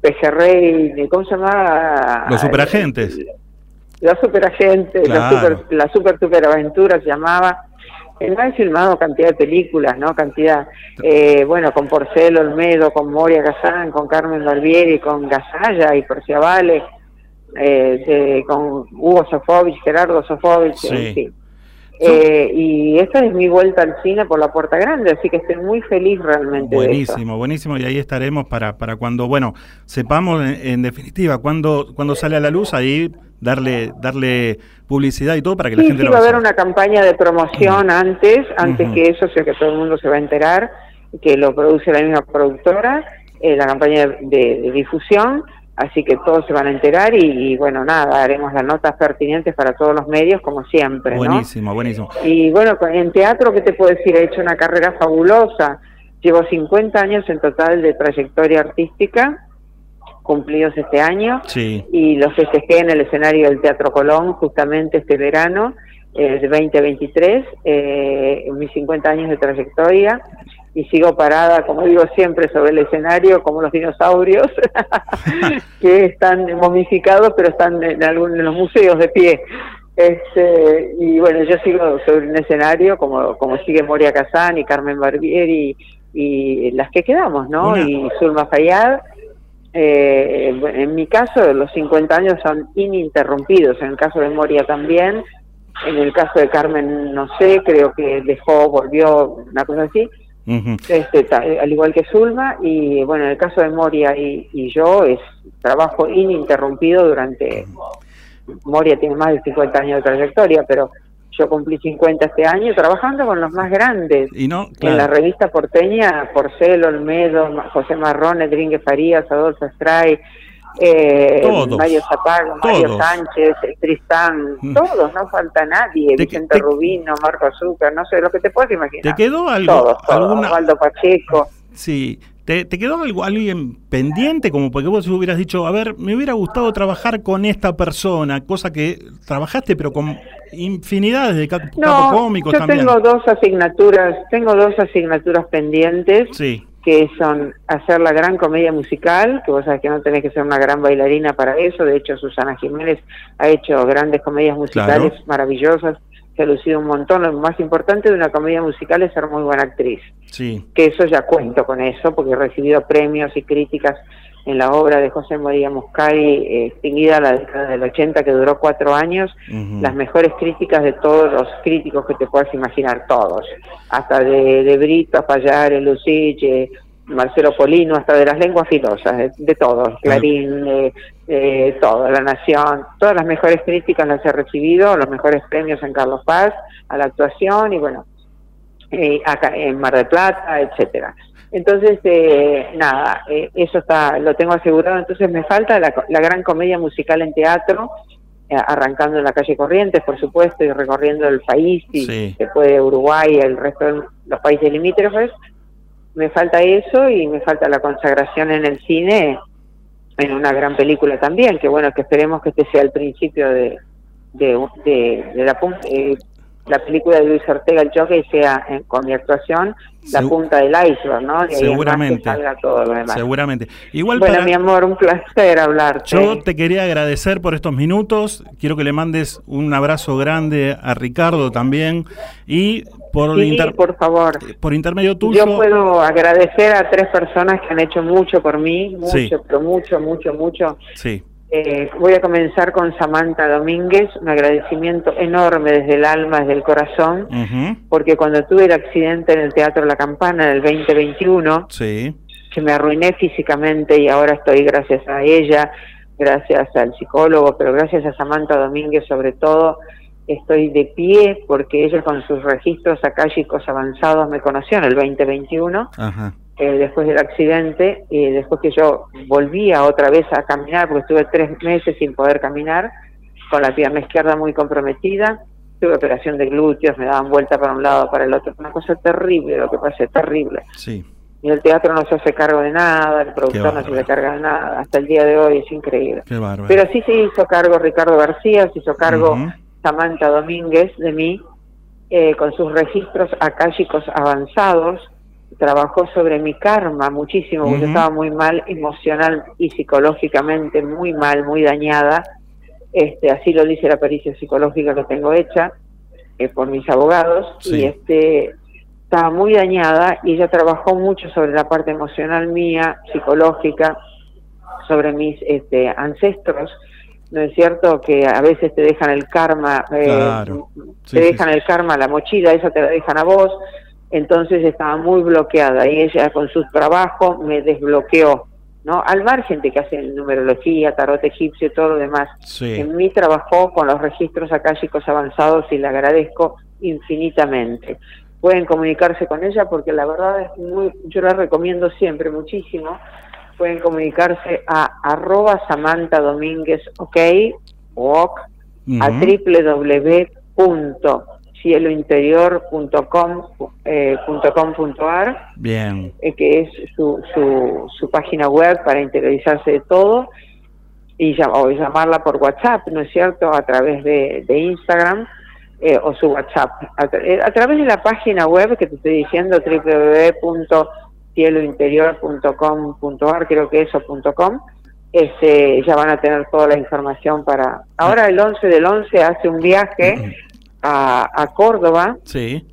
Pejerrey, ¿cómo se llama? Los superagentes. Los superagentes, la super, la super superaventura se llamaba. Eh, he filmado cantidad de películas, ¿no? Cantidad, eh, bueno, con Porcelo Olmedo, con Moria Gazán, con Carmen Barbieri, con Gasalla y Porciavale, eh, de- con Hugo Sofovich, Gerardo Sofovich, Sí. en fin. Eh, y esta es mi vuelta al cine por la puerta grande, así que estoy muy feliz realmente de. Buenísimo, buenísimo. Y ahí estaremos para, para cuando, bueno, sepamos en, en definitiva cuando, cuando sale a la luz, ahí darle, darle publicidad y todo para que la Sí, gente sí, lo va a haber una campaña de promoción antes, antes que eso, sé que todo el mundo se va a enterar, que lo produce la misma productora, eh, la campaña de, de- de difusión, así que todos se van a enterar y, y, bueno, nada, haremos las notas pertinentes para todos los medios, como siempre, ¿no? Buenísimo, buenísimo. Y bueno, en teatro, ¿qué te puedo decir? He hecho una carrera fabulosa. Llevo 50 años en total de trayectoria artística, cumplidos este año Sí. y los festejé en el escenario del Teatro Colón justamente este verano eh, de 2023, eh, en mis 50 años de trayectoria y sigo parada, como digo siempre, sobre el escenario como los dinosaurios que están momificados pero están en, algún, en los museos de pie. Este, y bueno, yo sigo sobre un escenario como, como sigue Moria Kazán y Carmen Barbieri y las que quedamos, ¿no? Una- Y Zulma Fayad. Eh, en mi caso, los 50 años son ininterrumpidos. En el caso de Moria también. En el caso de Carmen, no sé, creo que dejó, volvió, una cosa así. Este, ta- al igual que Zulma. Y bueno, en el caso de Moria y, y yo, es trabajo ininterrumpido durante. Moria tiene más de 50 años de trayectoria, pero yo cumplí 50 este año trabajando con los más grandes. Y no, En la revista porteña, Porcelo, Olmedo, José Marrón, Edringue Farías, Adolfo Stray, eh, Todos. Mario Zapago, Mario. Sánchez, Tristán, Mm. todos, no falta nadie, Te- Vicente te- Rubino, Marco Azúcar, no sé, lo que te puedes ¿Te imaginar. quedó algo? Todos, todos, alguna, Osvaldo Pacheco. Sí. ¿Te, te quedó algo, alguien pendiente? Como porque vos hubieras dicho, a ver, me hubiera gustado trabajar con esta persona, cosa que trabajaste, pero con infinidades de cap- No, capocómicos yo también. tengo dos asignaturas, tengo dos asignaturas pendientes. Sí, que son hacer la gran comedia musical, que vos sabés que no tenés que ser una gran bailarina para eso, de hecho Susana Jiménez ha hecho grandes comedias musicales Claro. maravillosas, se ha lucido un montón, lo más importante de una comedia musical es ser muy buena actriz, sí. que eso ya cuento con eso, porque he recibido premios y críticas en la obra de José María Muscari, eh, extinguida la década del 80, que duró cuatro años, las mejores críticas de todos los críticos que te puedas imaginar, todos, hasta de, de Brito, Apayare, Lucich, eh, Marcelo Polino, hasta de las lenguas filosas, de, de todos, Clarín, eh, eh, todo, La Nación, todas las mejores críticas las he recibido, los mejores premios en Carlos Paz, a la actuación y bueno, eh, acá en Mar del Plata, etcétera. Entonces, eh, nada, eh, eso está, lo tengo asegurado. Entonces me falta la, la gran comedia musical en teatro, eh, arrancando en la calle Corrientes, por supuesto, y recorriendo el país, y Sí. después de Uruguay, el resto de los países limítrofes. Me falta eso y me falta la consagración en el cine, en una gran película también, que bueno, que esperemos que este sea el principio de, de, de, de la eh, la película de Luis Ortega, el Jockey, sea eh, con mi actuación la Segu- punta del iceberg, ¿no? En que Seguramente. salga todo lo demás. Seguramente. Igual Bueno, para- mi amor, un placer hablarte. Yo te quería agradecer por estos minutos. Quiero que le mandes un abrazo grande a Ricardo también. Y por, Sí, inter- por favor. por intermedio tuyo. Yo puedo agradecer a tres personas que han hecho mucho por mí, mucho, Sí. pero mucho, mucho, mucho. Sí, Eh, voy a comenzar con Samantha Domínguez, un agradecimiento enorme desde el alma, desde el corazón, porque cuando tuve el accidente en el Teatro La Campana en el 2021, sí, que me arruiné físicamente y ahora estoy gracias a ella, gracias al psicólogo, pero gracias a Samantha Domínguez sobre todo, estoy de pie porque ella con sus registros akáshicos avanzados me conoció en el 2021, Ajá. Eh, después del accidente, y después que yo volvía otra vez a caminar, porque estuve tres meses sin poder caminar, con la pierna izquierda muy comprometida, tuve operación de glúteos, me daban vuelta para un lado, para el otro, una cosa terrible lo que pasé, terrible. Sí. Y el teatro no se hace cargo de nada, el productor no se hace cargo de nada, hasta el día de hoy es increíble. Qué. Pero sí se hizo cargo Ricardo García, se hizo cargo. Samantha Domínguez de mí, eh, con sus registros akáshicos avanzados, trabajó sobre mi karma muchísimo, porque yo estaba muy mal emocional y psicológicamente, muy mal, muy dañada. Este, así lo dice la pericia psicológica que tengo hecha eh, por mis abogados, Sí. y este estaba muy dañada y ella trabajó mucho sobre la parte emocional mía, psicológica, sobre mis este, ancestros, ¿no es cierto? Que a veces te dejan el karma, eh, Claro. Sí, te sí, dejan el karma, la mochila, esa te la dejan a vos, entonces estaba muy bloqueada y ella con su trabajo me desbloqueó, ¿no? Al margen de que hacen numerología, tarot egipcio y todo lo demás. Sí. En mí trabajó con los registros akáshicos avanzados y le agradezco infinitamente. Pueden comunicarse con ella porque la verdad es muy, yo la recomiendo siempre muchísimo. Pueden comunicarse a arroba Samantha Domínguez OK o OK a Ujú. www.cielointerior.com eh, Bien. eh, que es su, su, su página web para interiorizarse de todo y llam- o llamarla por WhatsApp, ¿no es cierto? A través de, de Instagram eh, o su WhatsApp. A, tra- eh, a través de la página web que te estoy diciendo, www.cielointerior.com.ar, creo que eso, punto .com, este, ya van a tener toda la información para... Ahora el 11 del 11 hace un viaje a, a Córdoba, Sí.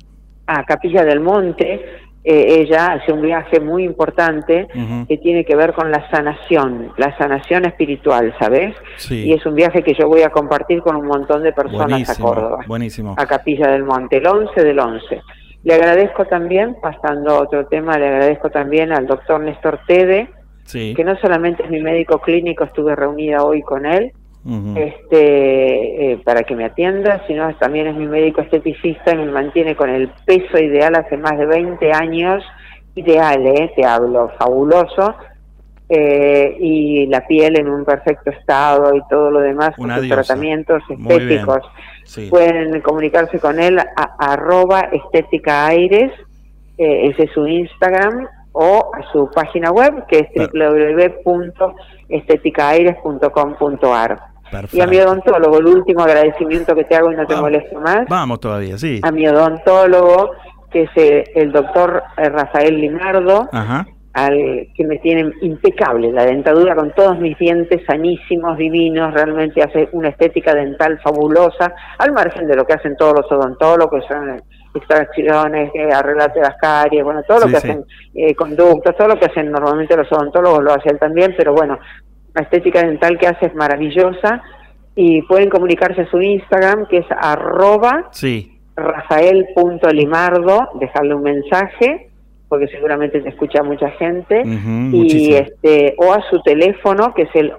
a Capilla del Monte, eh, ella hace un viaje muy importante que tiene que ver con la sanación, la sanación espiritual, ¿sabes? Sí. Y es un viaje que yo voy a compartir con un montón de personas Buenísimo. a Córdoba, Buenísimo. a Capilla del Monte, el 11 del 11. Le agradezco también, pasando a otro tema, le agradezco también al doctor Néstor Tede, Sí. que no solamente es mi médico clínico, estuve reunida hoy con él, Este eh, para que me atienda, sino también es mi médico esteticista y me mantiene con el peso ideal hace más de 20 años, ideal, eh, te hablo, fabuloso, eh, y la piel en un perfecto estado y todo lo demás, con sus diosa. tratamientos estéticos. Sí. Pueden comunicarse con él a arroba estética aires, eh, ese es su Instagram, o a su página web que es www.estéticaaires.com.ar. Y a mi Perfecto. odontólogo, el último agradecimiento que te hago y no te Vamos. molesto más, Vamos todavía, sí. a mi odontólogo, que es eh, el doctor eh, Rafael Limardo, Ajá. al que me tiene impecable la dentadura con todos mis dientes sanísimos, divinos, realmente hace una estética dental fabulosa, al margen de lo que hacen todos los odontólogos, son extracciones, eh, arreglate las caries, bueno, todo lo que sí. hacen eh, conductos, todo lo que hacen normalmente los odontólogos lo hace él también, pero bueno, la estética dental que hace es maravillosa y pueden comunicarse a su Instagram que es arroba Sí. rafael.limardo, dejarle un mensaje, porque seguramente te escucha mucha gente, y muchísimo. este o a su teléfono, que es el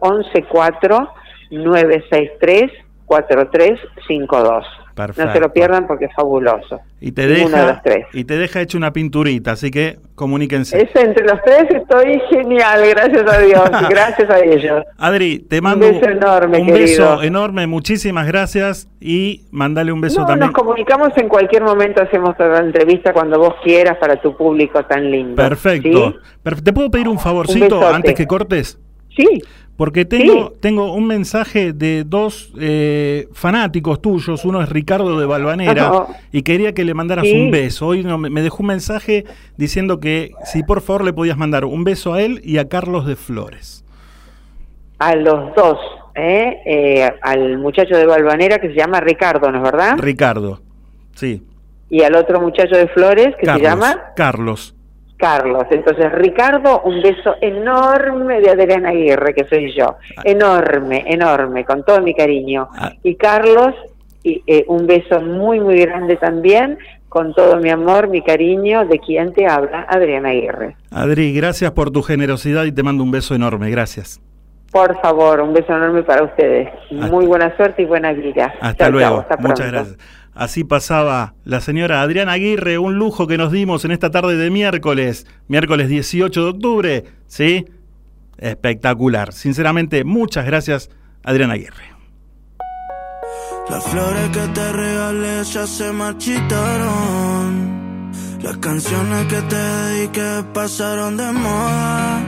114-963-4352. No se lo pierdan porque es fabuloso. Y te de deja los tres. y te deja hecho una pinturita, así que comuníquense. Es entre los tres estoy genial, gracias a Dios, gracias a ellos. Adri, te mando beso enorme, un querido. beso enorme, muchísimas gracias y mandale un beso No, también. nos comunicamos en cualquier momento, hacemos otra entrevista cuando vos quieras para tu público tan lindo. Perfecto. ¿Te puedo pedir un favorcito antes que cortes? Sí, Porque tengo, tengo un mensaje de dos eh, fanáticos tuyos, uno es Ricardo de Balvanera, Ajá. y quería que le mandaras Sí. un beso. Hoy no, me me dejó un mensaje diciendo que si por favor le podías mandar un beso a él y a Carlos de Flores. a los dos, ¿eh? Eh, al muchacho de Balvanera que se llama Ricardo, ¿no es verdad? Ricardo, sí. y al otro muchacho de Flores que Carlos, se llama Carlos. Carlos. Entonces, Ricardo, un beso enorme de Adriana Aguirre, que soy yo. Ah. Enorme, enorme, con todo mi cariño. Ah. Y Carlos, y, eh, un beso muy, muy grande también con todo mi amor, mi cariño, de quien te habla, Adriana Aguirre. Adri, gracias por tu generosidad y te mando un beso enorme. Gracias. Por favor, un beso enorme para ustedes. Muy buena suerte y buena vida. Hasta luego. hasta Muchas gracias. Así pasaba la señora Adriana Aguirre, un lujo que nos dimos en esta tarde de miércoles, miércoles 18 de octubre, ¿sí? Espectacular. Sinceramente, muchas gracias, Adriana Aguirre. Las flores que te regalé ya se marchitaron. Las canciones que te dediqué pasaron de moda.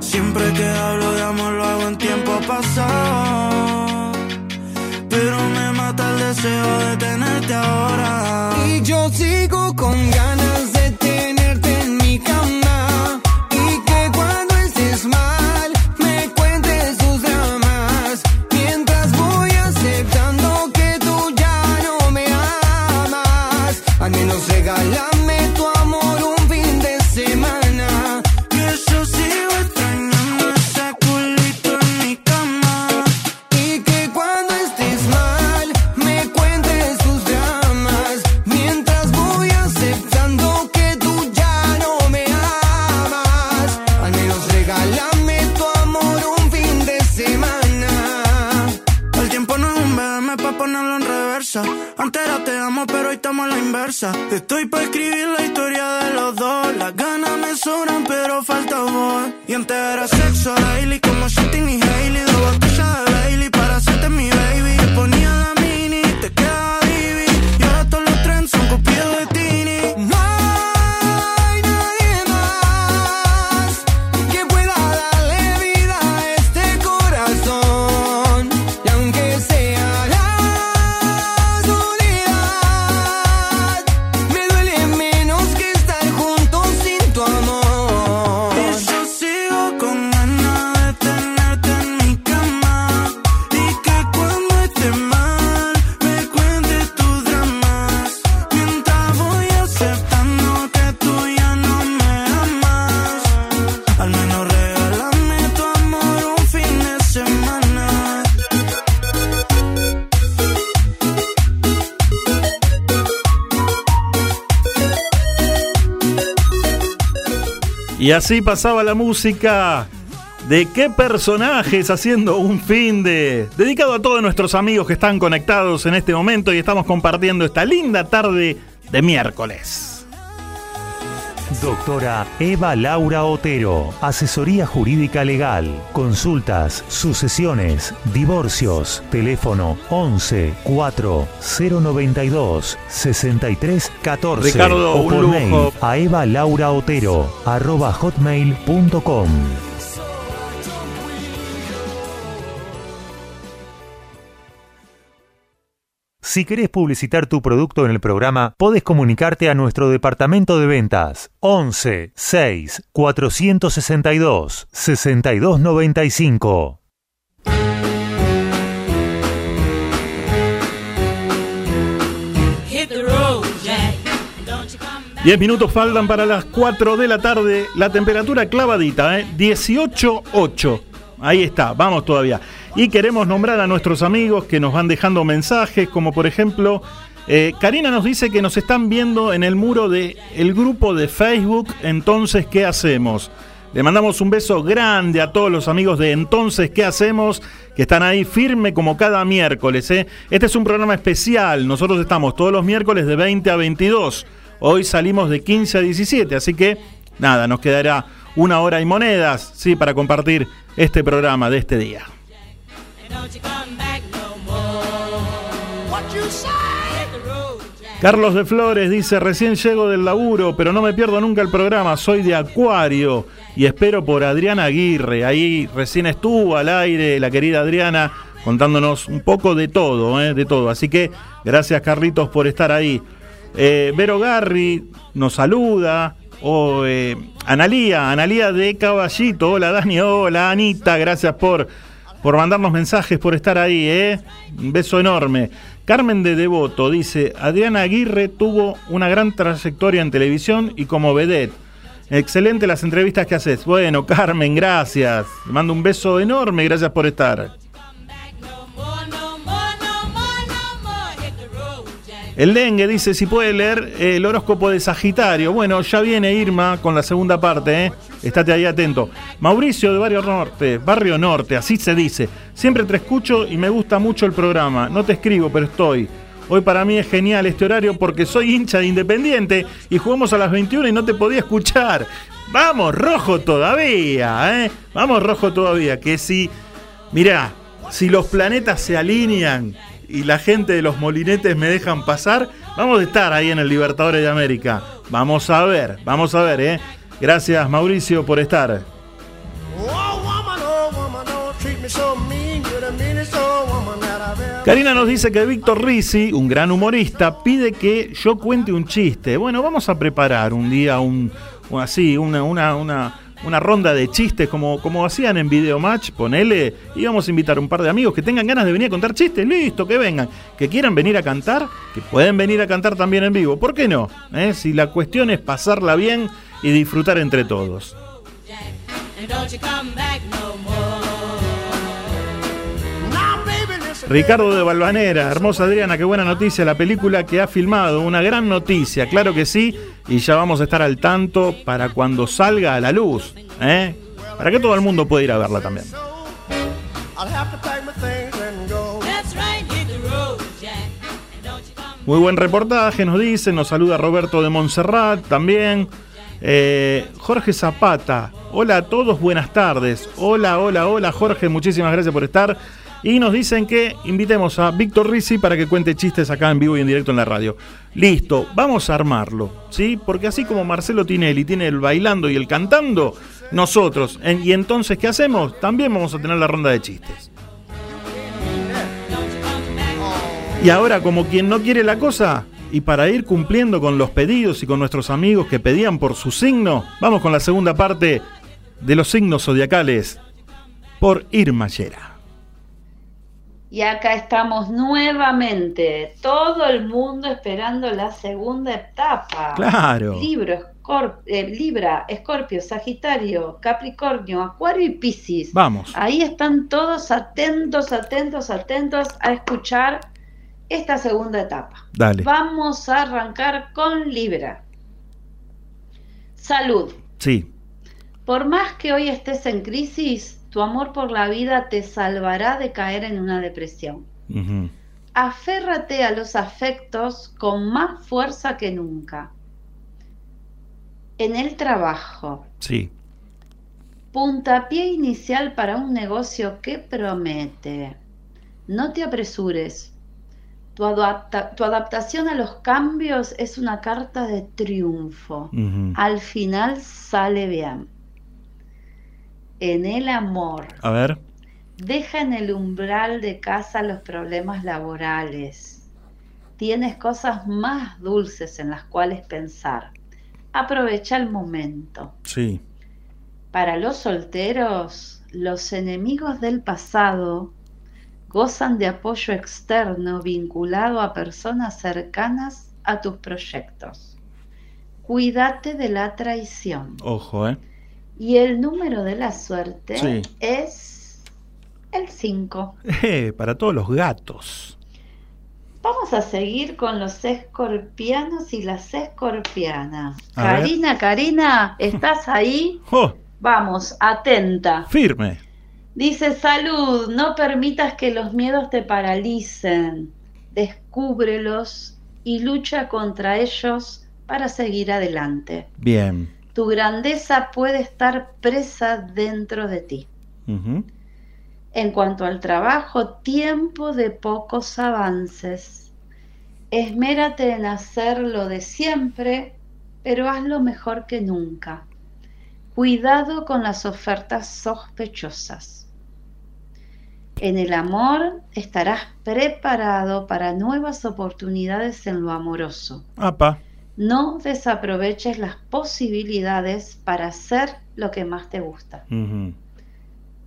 Siempre que hablo de amor lo hago en tiempo pasado. Pero me mata el deseo de tenerte ahora. Y yo sigo con ganas de tenerte Antes era te amo, pero hoy estamos a la inversa. Estoy pa' escribir la historia de los dos. Las ganas me sobran, pero falta voz. Y antes era sexo daily, como Shitting y Hailey. Dos botellas de Bailey Y así pasaba la música de qué personajes haciendo un fin de dedicado a todos nuestros amigos que están conectados en este momento y estamos compartiendo esta linda tarde de miércoles. Doctora Eva Laura Otero, asesoría jurídica legal, consultas, sucesiones, divorcios, teléfono 11 4 092 63 14 Ricardo, o por mail a Eva Laura Otero arroba hotmail.com. Si querés publicitar tu producto en el programa, podés comunicarte a nuestro departamento de ventas 11 6 462 6295. Hit the road, Jack. Don't you come back. 10 minutos faltan para las 4 de la tarde. La temperatura clavadita, ¿eh? 18.8. Ahí está, vamos todavía. Y queremos nombrar a nuestros amigos que nos van dejando mensajes, como por ejemplo, eh, Karina nos dice que nos están viendo en el muro del el grupo de Facebook. Entonces, ¿qué hacemos? Le mandamos un beso grande a todos los amigos de Entonces, ¿qué hacemos? Que están ahí firme como cada miércoles. ¿eh? Este es un programa especial. Nosotros estamos todos los miércoles de 20 a 22. Hoy salimos de 15 a 17. Así que, nada, nos quedará una hora y monedas, sí, para compartir este programa de este día. Carlos de Flores dice, recién llego del laburo, pero no me pierdo nunca el programa, soy de Acuario y espero por Adriana Aguirre. Ahí recién estuvo al aire la querida Adriana contándonos un poco de todo, ¿eh? de todo. Así que gracias Carlitos por estar ahí. Eh, Vero Garri nos saluda. O eh, Analía, Analía de Caballito. Hola Dani, hola Anita, gracias por, por mandarnos mensajes, por estar ahí, ¿eh? Un beso enorme. Carmen de Devoto dice, Adriana Aguirre tuvo una gran trayectoria en televisión y como vedette. Excelente las entrevistas que haces. Bueno, Carmen, gracias. Te mando un beso enorme, gracias por estar. El dengue dice si puede leer el horóscopo de Sagitario. Bueno, ya viene Irma con la segunda parte, ¿eh? Estate ahí atento. Mauricio de Barrio Norte, Barrio Norte, así se dice. Siempre te escucho y me gusta mucho el programa. No te escribo, pero estoy. Hoy para mí es genial este horario porque soy hincha de Independiente y jugamos a las 21 y no te podía escuchar. Vamos, rojo todavía, ¿eh? Vamos, rojo todavía. Que si, mirá, si los planetas se alinean y la gente de los molinetes me dejan pasar, vamos a estar ahí en el Libertadores de América. Vamos a ver, vamos a ver, ¿eh? Gracias, Mauricio, por estar. Karina nos dice que Víctor Risi, un gran humorista, pide que yo cuente un chiste. Bueno, vamos a preparar un día un, así, una, una, una, una ronda de chistes como, como hacían en Video Match, ponele, íbamos a invitar un par de amigos que tengan ganas de venir a contar chistes, listo, que vengan, que quieran venir a cantar, que pueden venir a cantar también en vivo, ¿por qué no? ¿Eh? Si la cuestión es pasarla bien y disfrutar entre todos. Ricardo de Balvanera, hermosa Adriana, qué buena noticia, la película que ha filmado, una gran noticia, claro que sí, y ya vamos a estar al tanto para cuando salga a la luz, ¿eh? para que todo el mundo pueda ir a verla también. Muy buen reportaje, nos dice, nos saluda Roberto de Montserrat también. Eh, Jorge Zapata, hola a todos, buenas tardes. Hola, hola, hola Jorge, muchísimas gracias por estar. Y nos dicen que invitemos a Víctor Risi para que cuente chistes acá en vivo y en directo en la radio. Listo, vamos a armarlo, ¿sí? Porque así como Marcelo Tinelli tiene el bailando y el cantando, nosotros, y entonces, ¿qué hacemos? También vamos a tener la ronda de chistes. Y ahora, como quien no quiere la cosa, y para ir cumpliendo con los pedidos y con nuestros amigos que pedían por su signo, vamos con la segunda parte de los signos zodiacales por Irma Yera. Y acá estamos nuevamente, todo el mundo esperando la segunda etapa. Claro. Libro, eh, Libra, Escorpio, Sagitario, Capricornio, Acuario y Piscis. Vamos. Ahí están todos atentos, atentos, atentos a escuchar esta segunda etapa. Dale. Vamos a arrancar con Libra. Salud. Sí. Por más que hoy estés en crisis, tu amor por la vida te salvará de caer en una depresión. Aférrate a los afectos con más fuerza que nunca. En el trabajo, Sí. puntapié inicial para un negocio que promete. No te apresures. Tu, adapta- tu adaptación a los cambios es una carta de triunfo. Al final sale bien. En el amor, A ver. deja en el umbral de casa los problemas laborales. Tienes cosas más dulces en las cuales pensar. Aprovecha el momento. Sí. Para los solteros, los enemigos del pasado gozan de apoyo externo vinculado a personas cercanas a tus proyectos. Cuídate de la traición. Ojo, ¿eh? Y el número de la suerte Sí. es el 5. Eh, Para todos los gatos. Vamos a seguir con los escorpianos y las escorpianas. A ver. Karina, Karina, ¿estás ahí? ¡Oh! Vamos, atenta. Firme. Dice salud, no permitas que los miedos te paralicen. Descúbrelos y lucha contra ellos para seguir adelante. Bien. Tu grandeza puede estar presa dentro de ti. En cuanto al trabajo, tiempo de pocos avances. Esmérate en hacer lo de siempre, pero hazlo mejor que nunca. Cuidado con las ofertas sospechosas. En el amor estarás preparado para nuevas oportunidades en lo amoroso. Apa. No desaproveches las posibilidades para hacer lo que más te gusta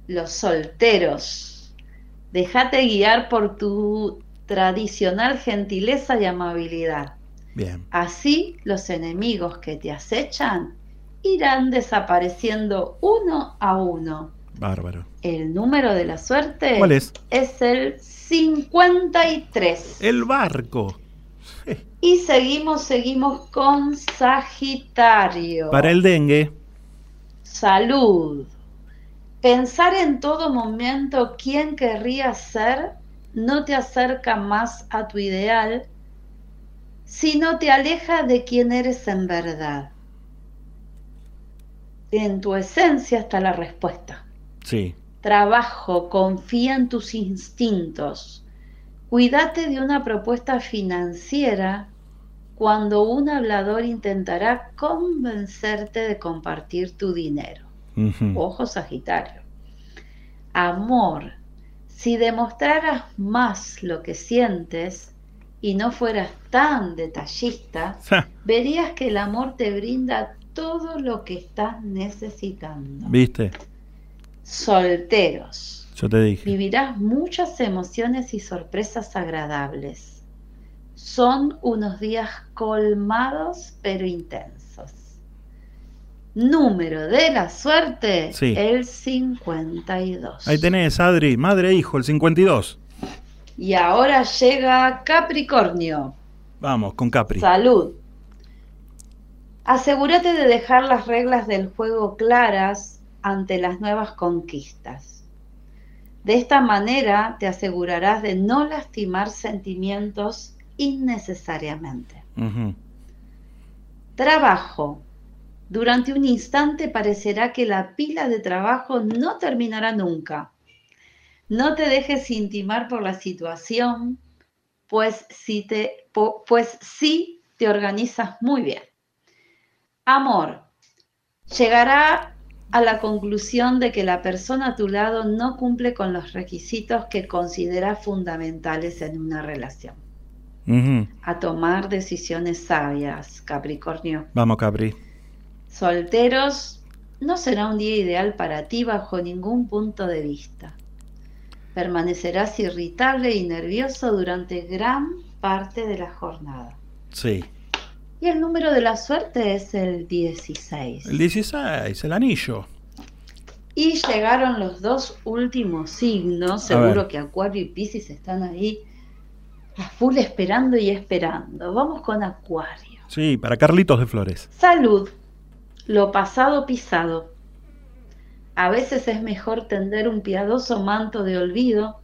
los solteros. Déjate guiar por tu tradicional gentileza y amabilidad. Bien. Así los enemigos que te acechan irán desapareciendo uno a uno. Bárbaro. El número de la suerte ¿Cuál es? es el 53. El barco. Y seguimos, seguimos con Sagitario. Para el dengue. Salud. Pensar en todo momento quién querría ser no te acerca más a tu ideal, sino te aleja de quién eres en verdad. En tu esencia está la respuesta. Sí. Trabajo, confía en tus instintos. Cuídate de una propuesta financiera cuando un hablador intentará convencerte de compartir tu dinero. Ojo Sagitario. Amor. Si demostraras más lo que sientes y no fueras tan detallista, verías que el amor te brinda todo lo que estás necesitando. ¿Viste? Solteros. Yo te dije. Vivirás muchas emociones y sorpresas agradables. Son unos días colmados pero intensos. Número de la suerte, Sí. el 52. Ahí tenés, Adri, madre e hijo, el 52. Y ahora llega Capricornio. Vamos, con Capri. Salud. Asegúrate de dejar las reglas del juego claras ante las nuevas conquistas. De esta manera te asegurarás de no lastimar sentimientos innecesariamente. Trabajo. Durante un instante parecerá que la pila de trabajo no terminará nunca. No te dejes intimar por la situación, pues si te, pues sí te organizas muy bien. Amor. Llegará a la conclusión de que la persona a tu lado no cumple con los requisitos que consideras fundamentales en una relación. A tomar decisiones sabias, Capricornio. Vamos, Capri. Solteros, no será un día ideal para ti bajo ningún punto de vista. Permanecerás irritable y nervioso durante gran parte de la jornada. Sí. Y el número de la suerte es el 16. El 16, el anillo. Y llegaron los dos últimos signos. Seguro que Acuario y Piscis están ahí a full esperando y esperando. Vamos con Acuario. Sí, para Carlitos de Flores. Salud. Lo pasado pisado. A veces es mejor tender un piadoso manto de olvido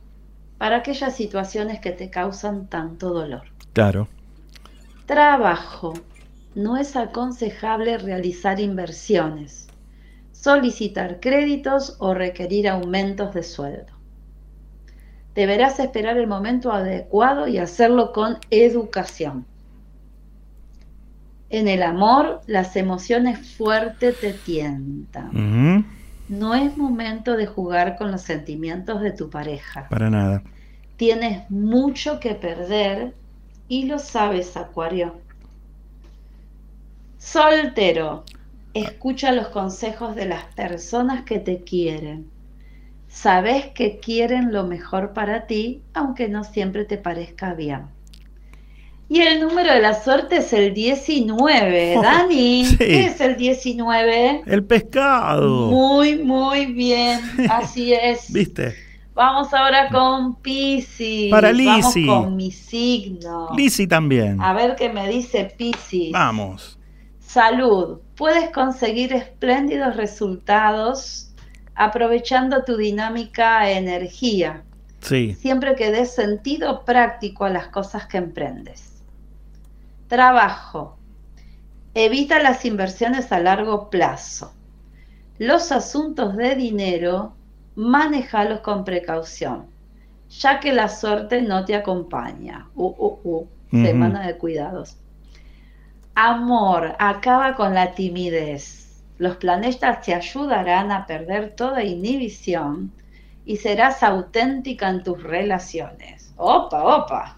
para aquellas situaciones que te causan tanto dolor. Claro. Trabajo. No es aconsejable realizar inversiones, solicitar créditos o requerir aumentos de sueldo. Deberás esperar el momento adecuado y hacerlo con educación. En el amor, las emociones fuertes te tientan. No es momento de jugar con los sentimientos de tu pareja. Para nada. Tienes mucho que perder y lo sabes, Acuario. Soltero, escucha los consejos de las personas que te quieren. Sabes que quieren lo mejor para ti, aunque no siempre te parezca bien. Y el número de la suerte es el 19. Oh, Dani, sí. ¿qué es el 19? El pescado. Muy, muy bien. Así es. ¿Viste? Vamos ahora con Piscis. Para Vamos Lizzy. con mi signo. Lizzy también. A ver qué me dice Piscis. Vamos. Salud. Puedes conseguir espléndidos resultados aprovechando tu dinámica energía, Sí. siempre que des sentido práctico a las cosas que emprendes. Trabajo. Evita las inversiones a largo plazo. Los asuntos de dinero, manejalos con precaución, ya que la suerte no te acompaña. Uh, uh, uh. Semana de cuidados. Amor, acaba con la timidez. Los planetas te ayudarán a perder toda inhibición y serás auténtica en tus relaciones. Opa, opa.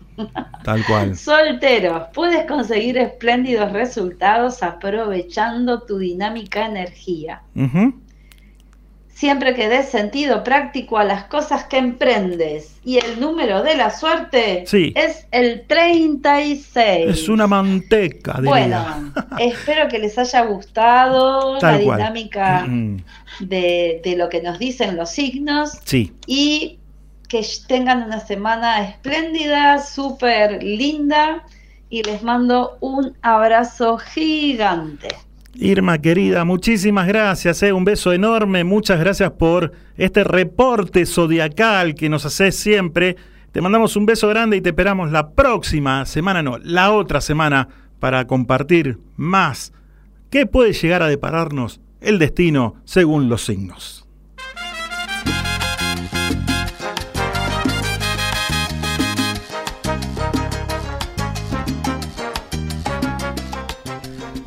Tal cual. Solteros, puedes conseguir espléndidos resultados aprovechando tu dinámica energía. Ujú. Siempre que des sentido práctico a las cosas que emprendes. Y el número de la suerte Sí. es el 36. Es una manteca, diría. Bueno, espero que les haya gustado Tal la cual. dinámica Mm, de, de lo que nos dicen los signos Sí. y que tengan una semana espléndida, súper linda y les mando un abrazo gigante. Irma querida, muchísimas gracias, eh, un beso enorme, muchas gracias por este reporte zodiacal que nos haces siempre. Te mandamos un beso grande y te esperamos la próxima semana, no, la otra semana, para compartir más qué puede llegar a depararnos el destino según los signos.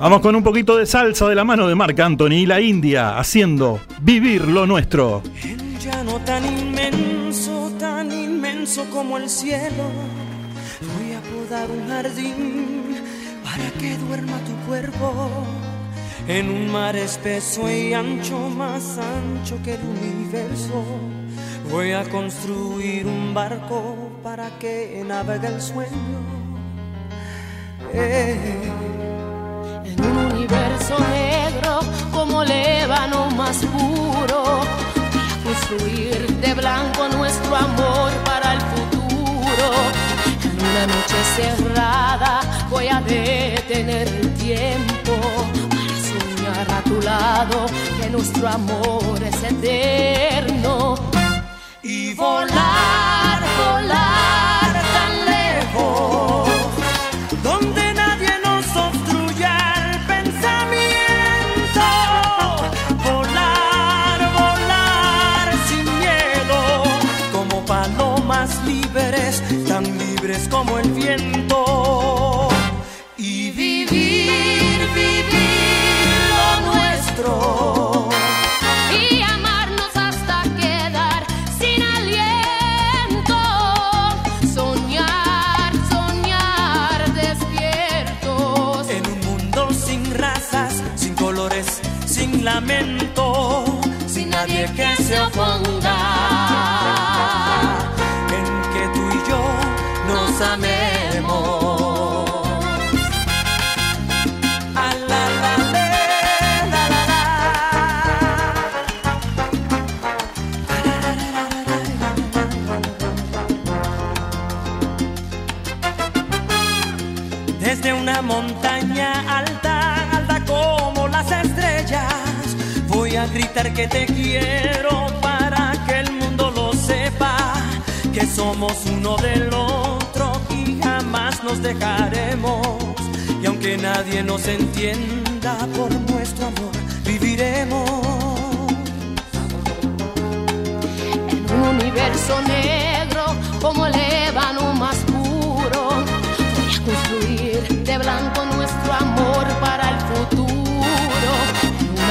Vamos con un poquito de salsa de la mano de Marc Anthony y la India, haciendo vivir lo nuestro. El llano tan inmenso, tan inmenso como el cielo. Voy a podar un jardín para que duerma tu cuerpo. En un mar espeso y ancho, más ancho que el universo. Voy a construir un barco para que navegue el sueño. Eh. Un universo negro como ébano más puro, a construir de blanco nuestro amor para el futuro. En una noche cerrada voy a detener el tiempo para soñar a tu lado que nuestro amor es eterno. y volar gritar que te quiero para que el mundo lo sepa, que somos uno del otro y jamás nos dejaremos. Y aunque nadie nos entienda por nuestro amor, viviremos. En un universo negro como el ébano más puro. Voy a construir de blanco nuestro amor para el futuro.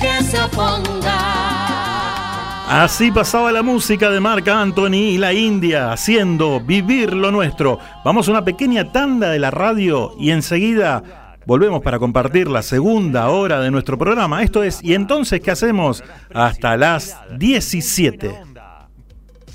que se. Así pasaba la música de Marc Anthony y la India, haciendo vivir lo nuestro. Vamos a una pequeña tanda de la radio y enseguida volvemos para compartir la segunda hora de nuestro programa. Esto es, ¿y entonces qué hacemos? Hasta las 17.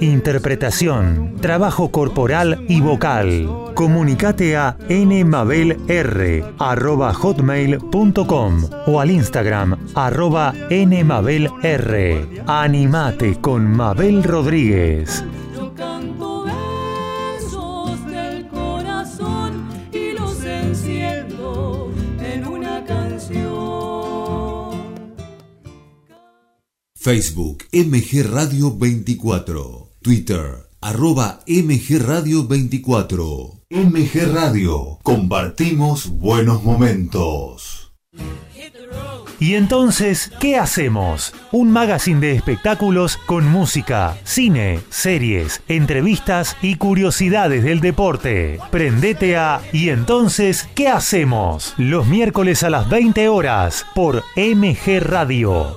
interpretación, trabajo corporal y vocal. Comunicate a nmabelr@hotmail.com o al Instagram arroba nmabelr. Animate con Mabel Rodríguez. Yo canto versos del corazón y los enciendo en una canción. Facebook MG Radio 24. Twitter arroba MG Radio 24. MG Radio. Compartimos buenos momentos. Y entonces, ¿qué hacemos? Un magazine de espectáculos con música, cine, series, entrevistas y curiosidades del deporte. Prendete a Y entonces, ¿qué hacemos? Los miércoles a las 20 horas por MG Radio.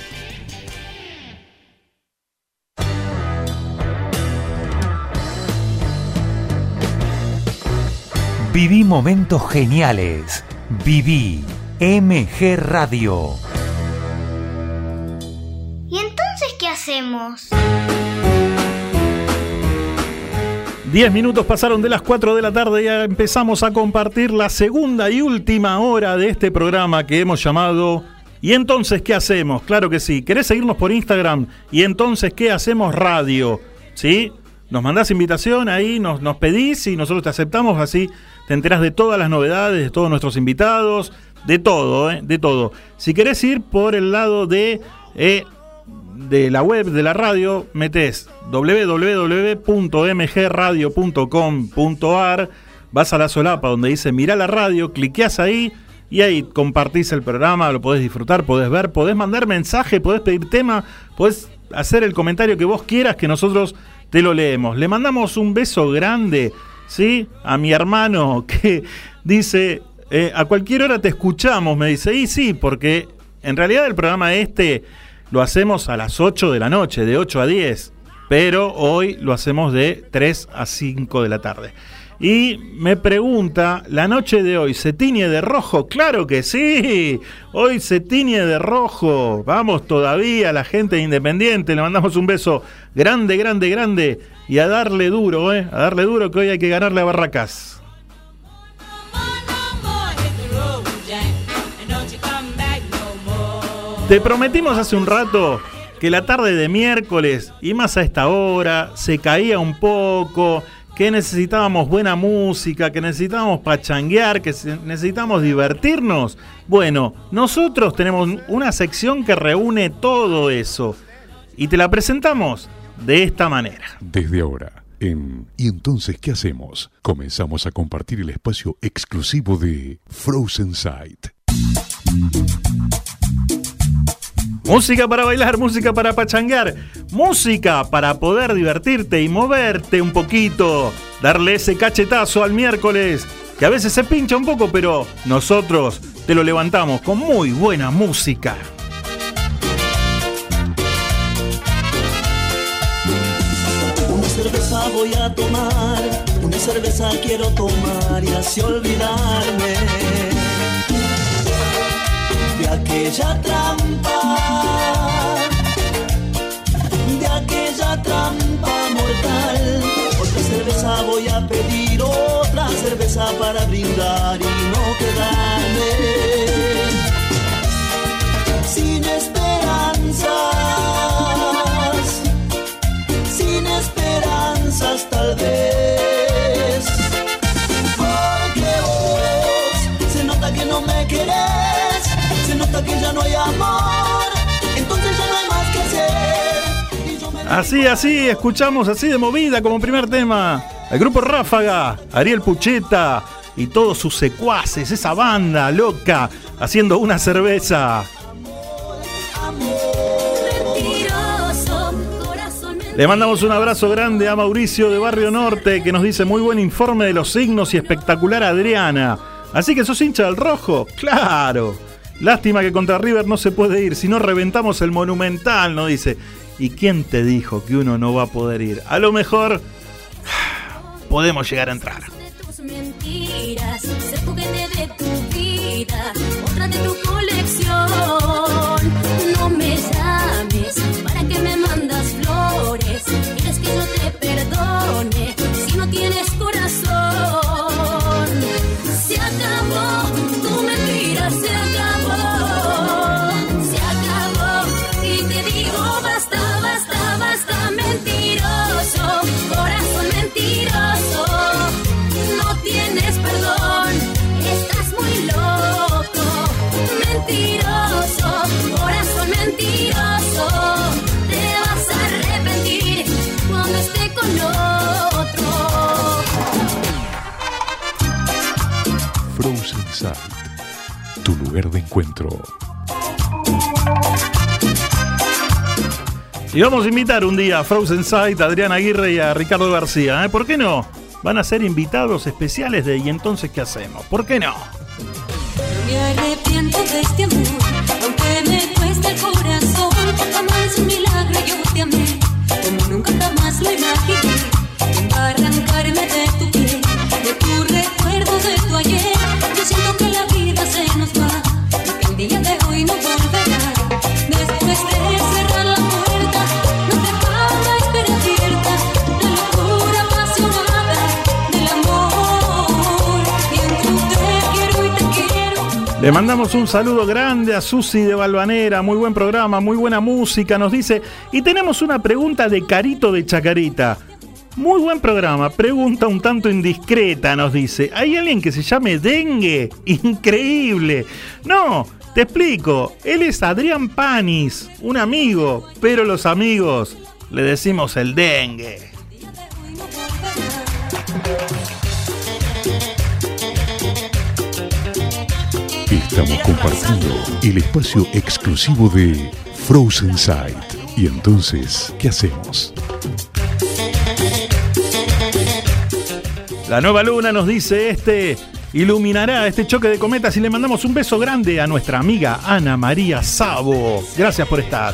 Viví momentos geniales. Viví MG Radio. ¿Y entonces qué hacemos? 10 minutos pasaron de las 4 de la tarde y ya empezamos a compartir la segunda y última hora de este programa que hemos llamado ¿Y entonces qué hacemos? Claro que sí. ¿Querés seguirnos por Instagram? ¿Y entonces qué hacemos radio? ¿Sí? Nos mandás invitación ahí, nos, nos pedís y nosotros te aceptamos así. Te enterás de todas las novedades, de todos nuestros invitados, de todo, ¿eh? de todo. Si querés ir por el lado de, eh, de la web de la radio, metés www.mgradio.com.ar, vas a la solapa donde dice Mirá la radio, cliqueás ahí y ahí compartís el programa, lo podés disfrutar, podés ver, podés mandar mensaje, podés pedir tema, podés hacer el comentario que vos quieras que nosotros te lo leemos. Le mandamos un beso grande, ¿sí? A mi hermano que dice, eh, a cualquier hora te escuchamos, me dice, y sí, porque en realidad el programa este lo hacemos a las 8 de la noche, de 8 a 10, pero hoy lo hacemos de 3 a 5 de la tarde. Y me pregunta, ¿la noche de hoy se tiñe de rojo? Claro que sí, hoy se tiñe de rojo. Vamos todavía, la gente de Independiente, le mandamos un beso grande, grande, grande. Y a darle duro, ¿eh? A darle duro que hoy hay que ganarle a Barracás. Te prometimos hace un rato que la tarde de miércoles y más a esta hora se caía un poco, que necesitábamos buena música, que necesitábamos pachanguear, que necesitábamos divertirnos. Bueno, nosotros tenemos una sección que reúne todo eso y te la presentamos de esta manera. Desde ahora, en ¿Y entonces qué hacemos? Comenzamos a compartir el espacio exclusivo de Frozen Sight. Música para bailar, música para pachanguear, música para poder divertirte y moverte un poquito. darle ese cachetazo al miércoles, que a veces se pincha un poco, pero nosotros te lo levantamos con muy buena música. Una cerveza voy a tomar, una cerveza quiero tomar y así olvidarme de aquella trampa, Otra cerveza voy a pedir, otra cerveza para brindar y no quedarme sin esperanzas sin esperanzas tal vez. Porque se nota que no me querés, se nota que ya no hay amor, Así, así, escuchamos así de movida como primer tema. El grupo Ráfaga, Ariel Pucheta y todos sus secuaces, esa banda loca, haciendo una cerveza. Le mandamos un abrazo grande a Mauricio de Barrio Norte que nos dice muy buen informe de los signos y espectacular Adriana. Así que sos hincha del rojo, claro. Lástima que contra River no se puede ir, si no reventamos el monumental, nos dice. ¿Y quién te dijo que uno no va a poder ir? A lo mejor podemos llegar a entrar. Tu lugar de encuentro. Y vamos a invitar un día a Frozen Sight, a Adrián Aguirre y a Ricardo García. ¿eh? ¿Por qué no? Van a ser invitados especiales de ¿Y entonces qué hacemos? ¿Por qué no? Me arrepiento de este amor, Le mandamos un saludo grande a Susi de Balvanera, muy buen programa, muy buena música, nos dice. Y tenemos una pregunta de Carito de Chacarita. Muy buen programa, pregunta un tanto indiscreta, nos dice. ¿Hay alguien que se llame Dengue? Increíble. No, te explico. Él es Adrián Panis, un amigo, pero los amigos le decimos el dengue. Estamos compartiendo el espacio exclusivo de Frozen Sight. Y entonces, ¿qué hacemos? La nueva luna nos dice este iluminará este choque de cometas y le mandamos un beso grande a nuestra amiga Ana María Sabo. Gracias por estar.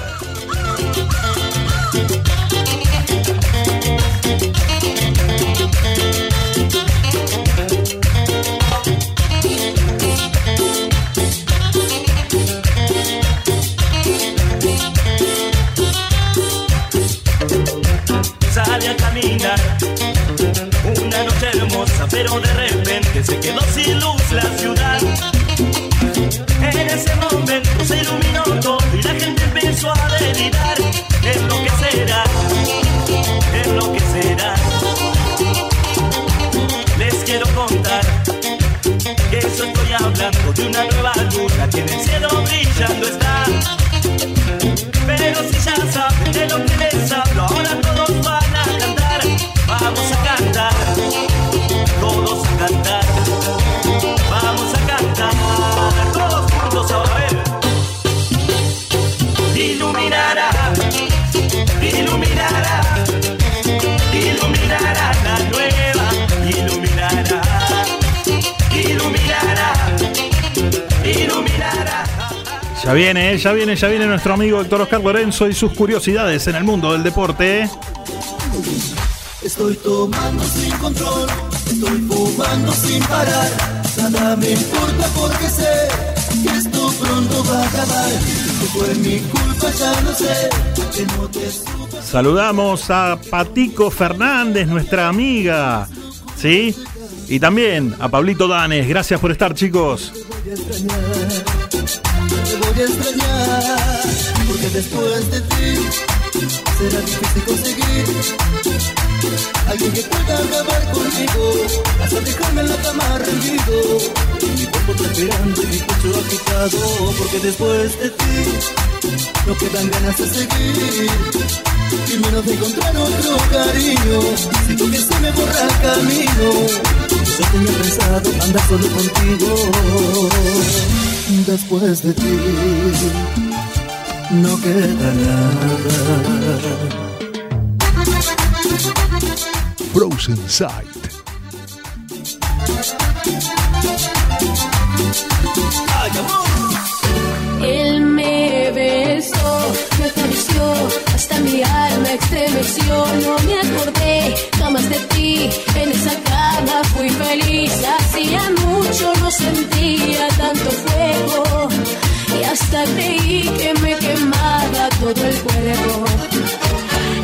De una nueva luna que en el cielo brillando está. Pero si ya saben de lo que les hablo, ahora todos van a cantar. Vamos a cantar, todos a cantar. Vamos a cantar, todos juntos a ver. Iluminará, iluminará, Ya viene, ya viene, ya viene nuestro amigo Héctor Oscar Lorenzo y sus curiosidades en el mundo del deporte. Estoy tomando sin control, estoy fumando sin parar. Nada me importa porque sé que esto pronto va a acabar. Fue mi culpa, ya no sé. Que no te Saludamos a Patico Fernández, nuestra amiga. ¿Sí? Y también a Pablito Danes. Gracias por estar, chicos. Te voy a extrañar. Porque después de ti será difícil conseguir alguien que pueda acabar conmigo. Hasta dejarme en la cama rendido. Mi cuerpo y mi pecho agitado. Porque después de ti no quedan ganas de seguir. Y menos de encontrar otro cariño. Siento que se me borra el camino. Yo tenía pensado andar solo contigo. Después de ti no queda nada. Frozen Sight. Él me besó, me acarició, mi alma estremeció. No me acordé jamás de ti, en esa cama fui feliz. Hacía mucho no sentía tanto fuego y hasta creí que me quemaba todo el cuerpo.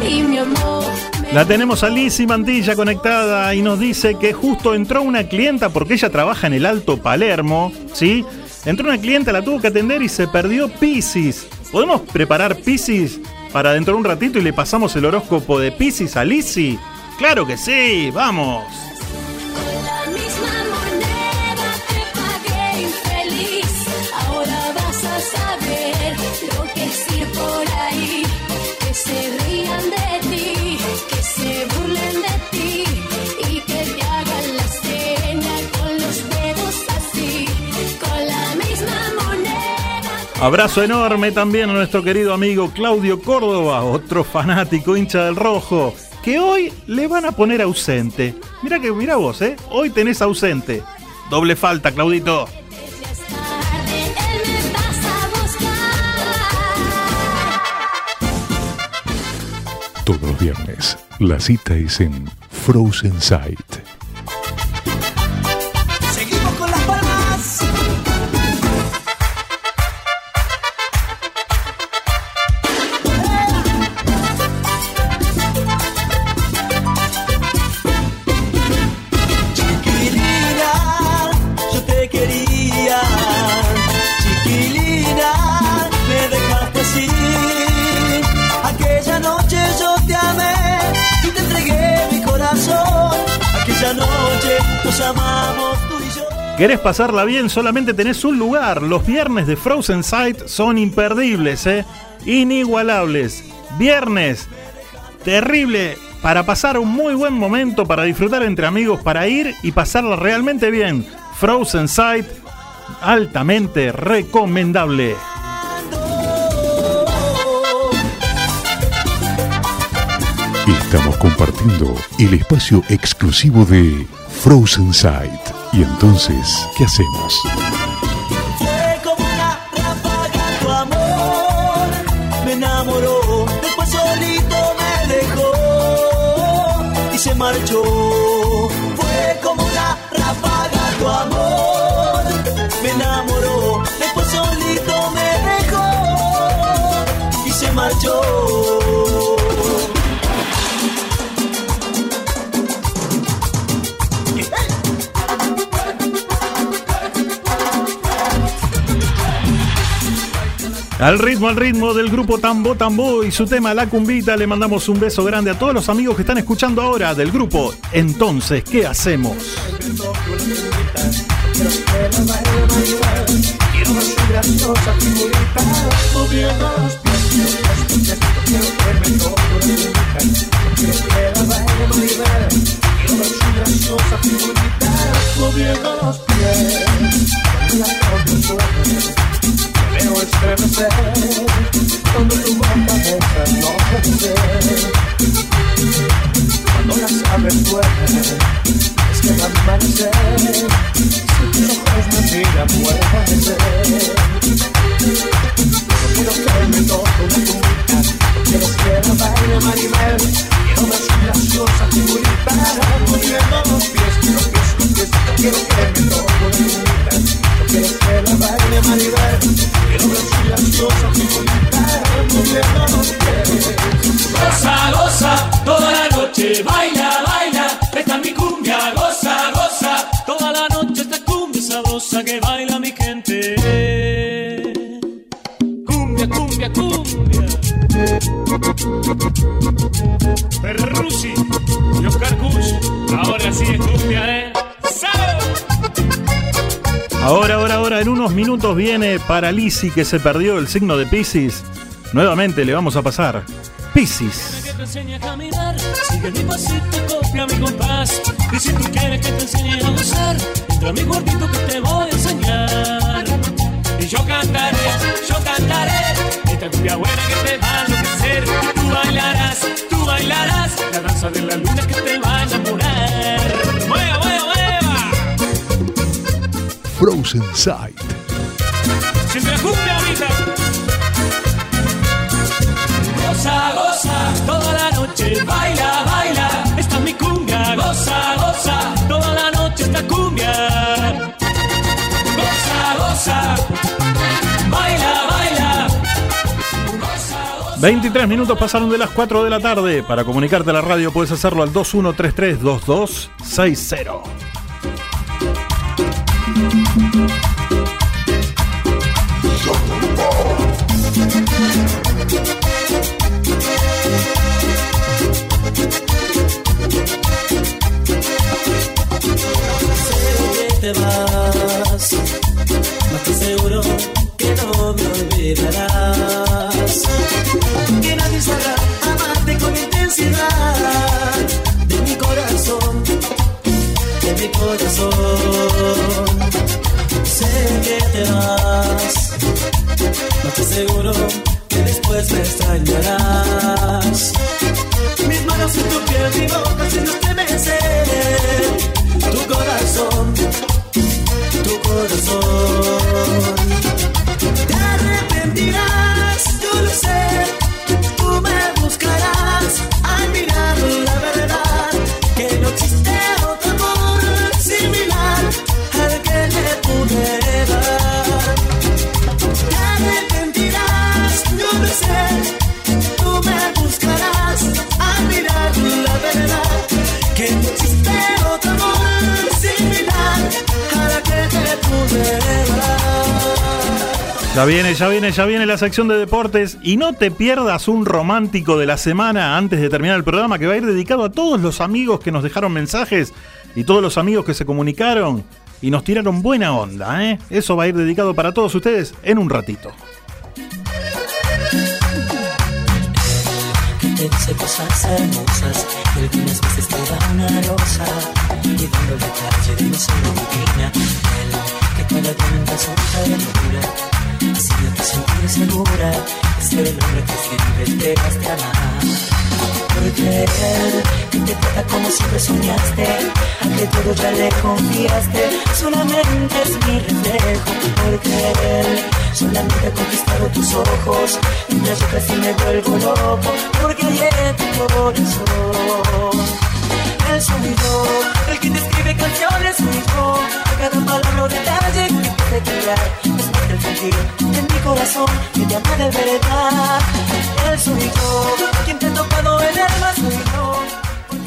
Y mi amor. La tenemos a Lizzy Mantilla conectada y nos dice que justo entró una clienta porque ella trabaja en el Alto Palermo, ¿sí? Entró una clienta, la tuvo que atender y se perdió Piscis. ¿Podemos preparar Piscis para dentro de un ratito y le pasamos el horóscopo de Piscis a Lizzy? Claro que sí, vamos. La misma moneda te saber lo que es ir por ahí. Que se rían de Abrazo enorme también a nuestro querido amigo Claudio Córdoba, otro fanático hincha del rojo, que hoy le van a poner ausente. Mira que, mira vos, ¿eh? Hoy tenés ausente. Doble falta, Claudito. Todos los viernes, la cita es en Frozen Sight. ¿Querés pasarla bien? Solamente tenés un lugar. Los viernes de Frozen Sight son imperdibles, ¿eh? Inigualables. Viernes. Terrible. Para pasar un muy buen momento, para disfrutar entre amigos, para ir y pasarla realmente bien. Frozen Sight, altamente recomendable. Estamos compartiendo el espacio exclusivo de Frozen Sight. Y entonces, ¿qué hacemos? Se marchó. Fue como una ráfaga tu amor, me enamoró, después solito me dejó y se marchó. Al ritmo, al ritmo del grupo Tambo Tambo y su tema La Cumbita, le mandamos un beso grande a todos los amigos que están escuchando ahora del grupo. Entonces, ¿qué hacemos? Viene para Lisi que se perdió el signo de Pisces. Nuevamente le vamos a pasar. Pisces. que te enseñe a caminar, sigue mi pasito, copia mi compás. Y si tú quieres que te enseñe a gozar, entra a mi cuartito que te voy a enseñar. Y yo cantaré, yo cantaré, esta cumbia buena que te va a enloquecer. Tú bailarás, tú bailarás, la danza de la luna que te va a enamorar. ¡Mueva, mueva, mueva! Frozen Sight. Siente la cumbia ahorita. Goza, goza, toda la noche, baila, baila, esta es mi cumbia. Goza, goza, toda la noche esta cumbia. Goza, goza, baila, baila. 23 minutos pasaron de las 4 de la tarde. Para comunicarte a la radio puedes hacerlo al 21332260. Ya viene, ya viene, ya viene la sección de deportes y no te pierdas un romántico de la semana antes de terminar el programa que va a ir dedicado a todos los amigos que nos dejaron mensajes y todos los amigos que se comunicaron y nos tiraron buena onda, ¿eh? Eso va a ir dedicado para todos ustedes en un ratito. Ternura haciéndote sentir segura de ser el hombre que siempre llegaste a amar. Porque él que te trata como siempre soñaste ante todo ya le confiaste solamente es mi reflejo. Porque él solamente ha conquistado tus ojos mientras yo casi me vuelvo loco porque en tu corazón. Él soy yo el que te escribe canciones soy yo de cada palabra o detalle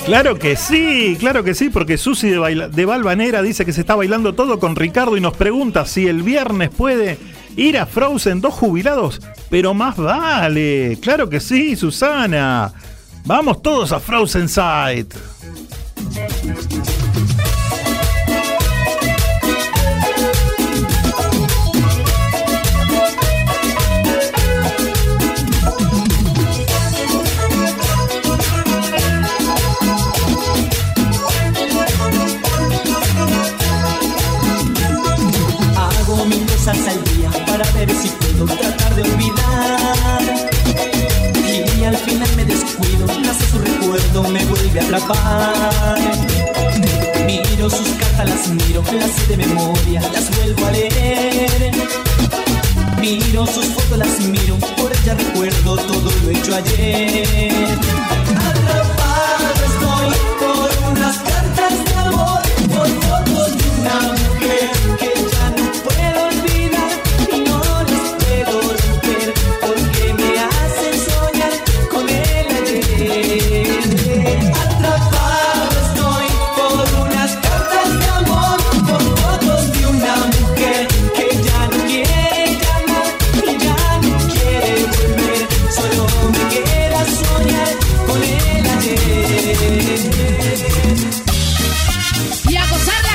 Claro que sí, claro que sí, porque Susi de, de Balvanera dice que se está bailando todo con Ricardo y nos pregunta si el viernes puede ir a Frozen dos jubilados, pero más vale. Claro que sí, Susana. Vamos todos a Frozen Side. Puedo tratar de olvidar. Y al final me descuido, nace su recuerdo, me vuelve a atrapar. Miro sus cartas, las miro, las de memoria, las vuelvo a leer. Miro sus fotos, las miro, por ella recuerdo todo lo hecho ayer.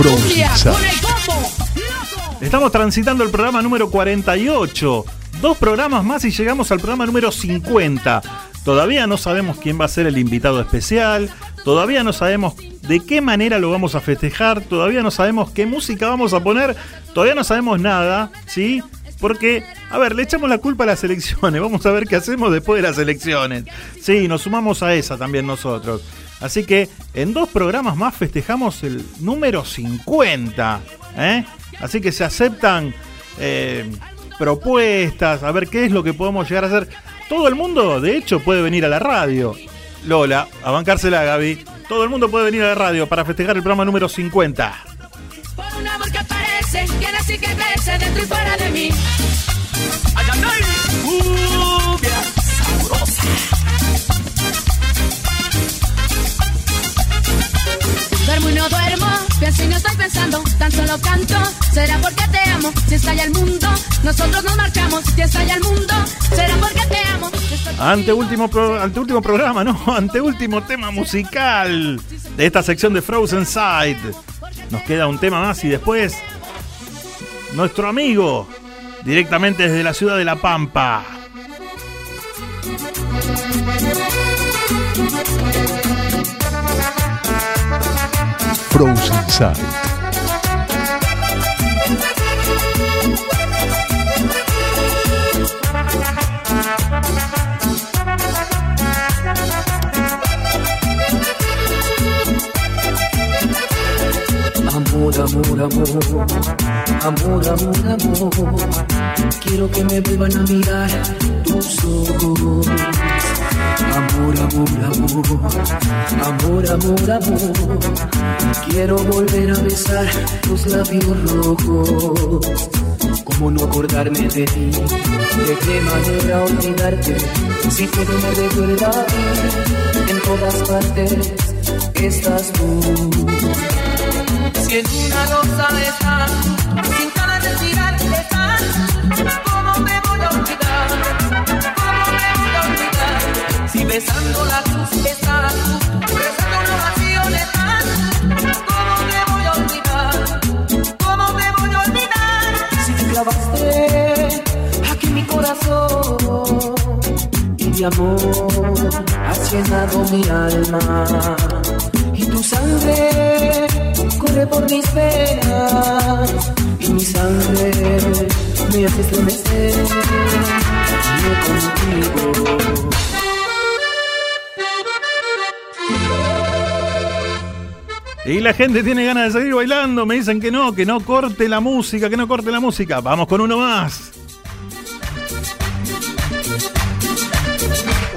Frozen. Estamos transitando el programa número 48. Dos programas más y llegamos al programa número 50. Todavía no sabemos quién va a ser el invitado especial. Todavía no sabemos de qué manera lo vamos a festejar. Todavía no sabemos qué música vamos a poner. Todavía no sabemos nada, ¿sí? Porque, a ver, le echamos la culpa a las elecciones. Vamos a ver qué hacemos después de las elecciones. Sí, nos sumamos a esa también nosotros. Así que en dos programas más festejamos el número 50. ¿eh? Así que se aceptan eh, propuestas, a ver qué es lo que podemos llegar a hacer. Todo el mundo, de hecho, puede venir a la radio. Lola, a bancársela, Gaby. Todo el mundo puede venir a la radio para festejar el programa número 50. Por un amor que aparece, viene así que crece dentro y fuera de mí. Ay, ay, ay, cumbia sabrosa. Y no estoy pensando, tan solo canto. Será porque te amo, si estalla el mundo, nosotros nos marchamos. Si estalla el mundo, será porque te amo. Ante último, pro- ante último programa, no, ante último tema musical de esta sección de Frozen Side. Nos queda un tema más y después nuestro amigo, directamente desde la ciudad de La Pampa. Amor, amor, amor, amor, amor, amor. Quiero que me vuelvan a mirar tus ojos. Amor, amor, amor, amor, amor, amor. Quiero volver a besar tus labios rojos. ¿Cómo no acordarme de ti? ¿De qué manera olvidarte? Si todo me recuerda a ti, en todas partes estás tú. Si en una rosa estás, sin cada respirar estás, ¿cómo me voy a olvidar? Si besando la cruz estás, besando la oración estás, ¿cómo me voy a olvidar? ¿Cómo me voy a olvidar? Si te clavaste aquí mi corazón y de amor has llenado mi alma y tu sangre corre por mis venas y mi sangre me hace estremecer yo contigo. Y la gente tiene ganas de seguir bailando. Me dicen que no, que no corte la música, que no corte la música. Vamos con uno más.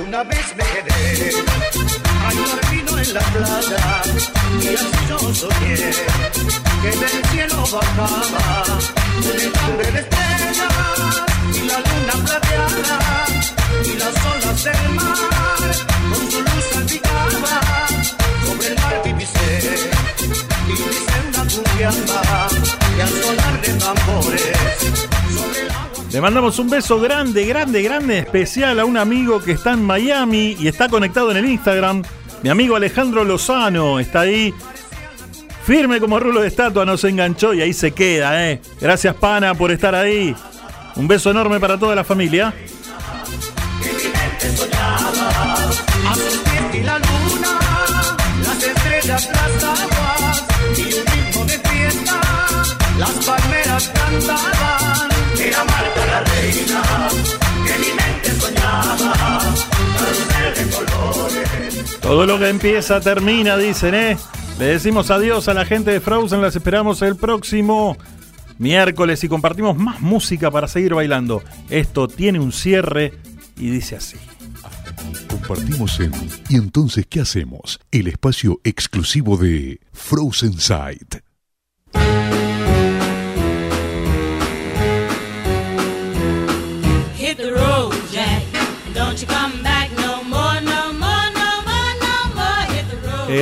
Una vez me quedé a vino en la playa y así yo soñé que del cielo bajaba enjambre de estrellas y la luna plateada y las olas del mar y al sonar de tambores Le mandamos un beso grande, grande, grande, especial a un amigo que está en Miami y está conectado en el Instagram. Mi amigo Alejandro Lozano está ahí. Firme como rulo de estatua, nos enganchó y ahí se queda, ¿eh? Gracias, Pana, por estar ahí. Un beso enorme para toda la familia. la luna, las estrellas, las palmeras cantaban. Era Marta la reina, que mi mente soñaba, de colores. Todo lo que empieza termina, dicen, ¿eh? Le decimos adiós a la gente de Frozen, las esperamos el próximo miércoles y compartimos más música para seguir bailando. Esto tiene un cierre y dice así. Compartimos en ¿Y entonces qué hacemos? El espacio exclusivo de Frozen Sight.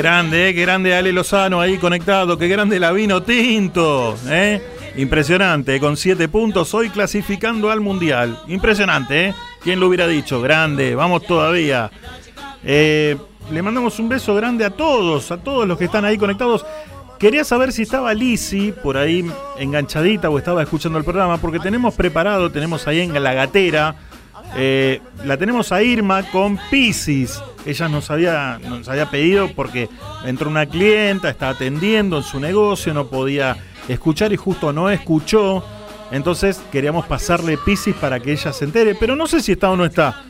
Grande, ¿eh? Qué grande Ale Lozano ahí conectado. Qué grande la vino tinto, ¿eh? Impresionante, con siete puntos hoy clasificando al Mundial. Impresionante, ¿eh? ¿Quién lo hubiera dicho? Grande, vamos todavía. Eh, Le mandamos un beso grande a todos, a todos los que están ahí conectados. Quería saber si estaba Lisi por ahí enganchadita o estaba escuchando el programa, porque tenemos preparado, tenemos ahí en la gatera, eh, la tenemos a Irma con Pisces. Ella nos había, nos había pedido porque entró una clienta, está atendiendo en su negocio, no podía escuchar y justo no escuchó. Entonces queríamos pasarle Pisces para que ella se entere, pero no sé si está o no está.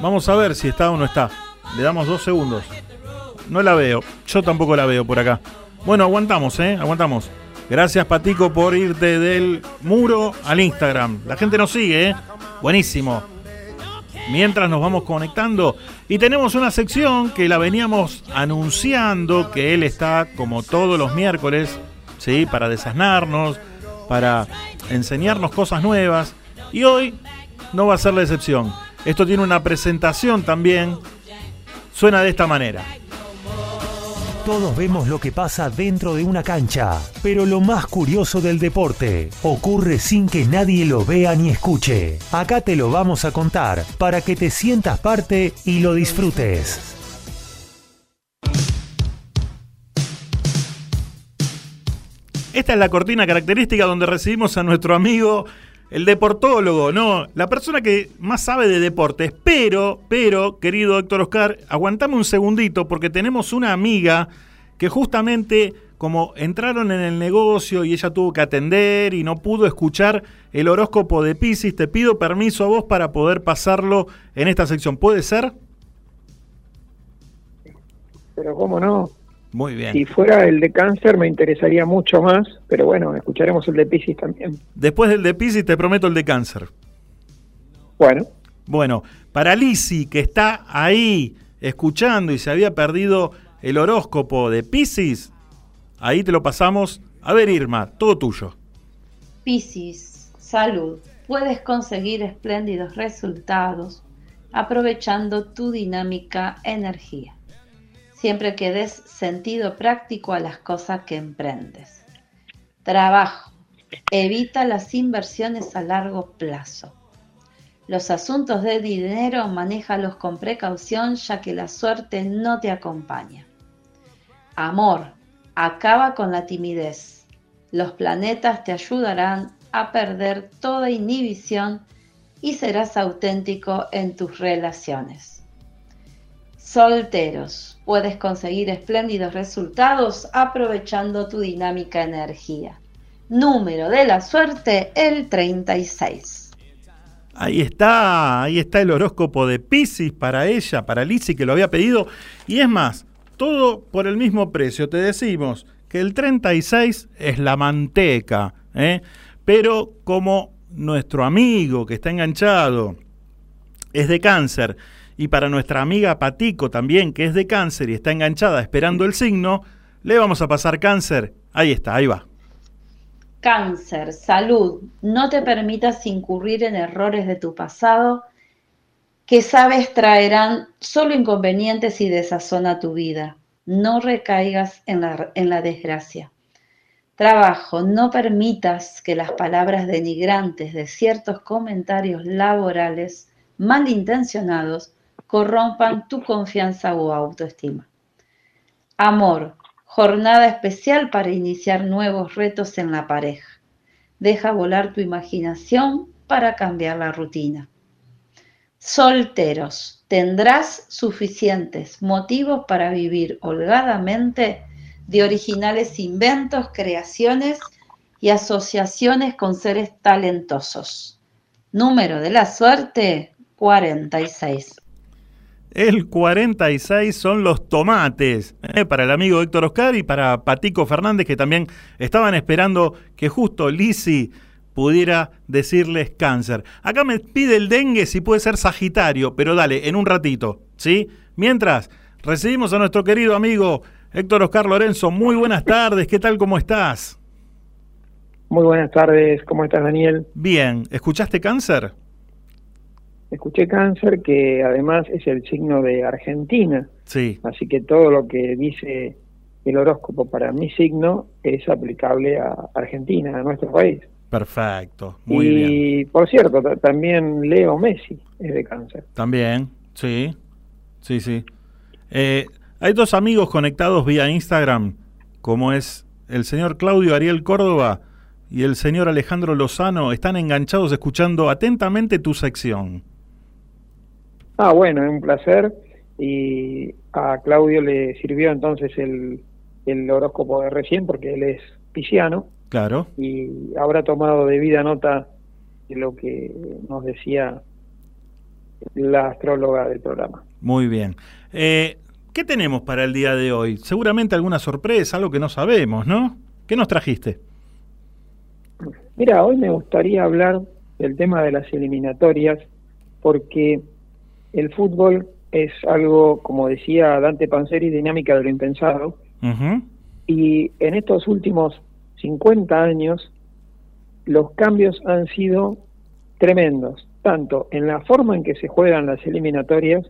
Vamos a ver si está o no está. Le damos dos segundos. No la veo. Yo tampoco la veo por acá. Bueno, aguantamos, ¿eh? Aguantamos. Gracias, Patico, por irte del muro al Instagram. La gente nos sigue, ¿eh? Buenísimo. Mientras nos vamos conectando y tenemos una sección que la veníamos anunciando, que él está como todos los miércoles, ¿sí? Para desasnarnos, para enseñarnos cosas nuevas. Y hoy no va a ser la excepción. Esto tiene una presentación también. Suena de esta manera. Todos vemos lo que pasa dentro de una cancha, pero lo más curioso del deporte ocurre sin que nadie lo vea ni escuche. Acá te lo vamos a contar para que te sientas parte y lo disfrutes. Esta es la cortina característica donde recibimos a nuestro amigo, el deportólogo, ¿no? La persona que más sabe de deportes. Pero, pero, querido Héctor Oscar, aguantame un segundito porque tenemos una amiga que justamente como entraron en el negocio y ella tuvo que atender y no pudo escuchar el horóscopo de Pisces, te pido permiso a vos para poder pasarlo en esta sección. ¿Puede ser? Pero cómo no. Muy bien. Si fuera el de cáncer me interesaría mucho más, pero bueno, escucharemos el de Pisces también. Después del de Pisces te prometo el de cáncer. Bueno. Bueno, para Lisi, que está ahí escuchando y se había perdido el horóscopo de Pisces, ahí te lo pasamos. A ver, Irma, todo tuyo. Piscis, salud. Puedes conseguir espléndidos resultados aprovechando tu dinámica energía. Siempre que des sentido práctico a las cosas que emprendes. Trabajo. Evita las inversiones a largo plazo. Los asuntos de dinero manéjalos con precaución ya que la suerte no te acompaña. Amor. Acaba con la timidez. Los planetas te ayudarán a perder toda inhibición y serás auténtico en tus relaciones. Solteros. Puedes conseguir espléndidos resultados aprovechando tu dinámica energía. Número de la suerte, el 36. Ahí está, ahí está el horóscopo de Pisces para ella, para Lizzie que lo había pedido. Y es más, todo por el mismo precio. Te decimos que el 36 es la manteca, ¿eh? pero como nuestro amigo que está enganchado es de cáncer y para nuestra amiga Patico también que es de cáncer y está enganchada esperando el signo, le vamos a pasar cáncer. Ahí está, ahí va. Cáncer, salud. No te permitas incurrir en errores de tu pasado que sabes traerán solo inconvenientes y desazón a tu vida. No recaigas en la, en la desgracia. Trabajo, no permitas que las palabras denigrantes de ciertos comentarios laborales malintencionados corrompan tu confianza o autoestima. Amor, jornada especial para iniciar nuevos retos en la pareja. Deja volar tu imaginación para cambiar la rutina. Solteros, tendrás suficientes motivos para vivir holgadamente de originales inventos, creaciones y asociaciones con seres talentosos. Número de la suerte, 46. El 46 son los tomates, ¿eh? para el amigo Héctor Oscar y para Patico Fernández, que también estaban esperando que justo Lisi pudiera decirles cáncer. Acá me pide el dengue si puede ser Sagitario, pero dale, en un ratito, ¿sí? Mientras, recibimos a nuestro querido amigo Héctor Oscar Lorenzo. Muy buenas tardes, ¿qué tal? ¿Cómo estás? Muy buenas tardes, ¿cómo estás Daniel? Bien, ¿escuchaste cáncer? Escuché cáncer, que además es el signo de Argentina. Sí. Así que todo lo que dice el horóscopo para mi signo es aplicable a Argentina, a nuestro país. Perfecto, muy y bien. por cierto, ta- también Leo Messi es de cáncer. También, sí, sí, sí. Eh, Hay dos amigos conectados vía Instagram, como es el señor Claudio Ariel Córdoba y el señor Alejandro Lozano. Están enganchados escuchando atentamente tu sección. Ah, bueno, es un placer. Y a Claudio le sirvió entonces el, el horóscopo de recién porque él es pisciano Claro. y habrá tomado debida nota de lo que nos decía la astróloga del programa. Muy bien. Eh, ¿Qué tenemos para el día de hoy? Seguramente alguna sorpresa, algo que no sabemos, ¿no? ¿Qué nos trajiste? Mira, hoy me gustaría hablar del tema de las eliminatorias porque el fútbol es algo, como decía Dante Panzeri, dinámica de lo impensado. Y en estos últimos 50 años, los cambios han sido tremendos, tanto en la forma en que se juegan las eliminatorias,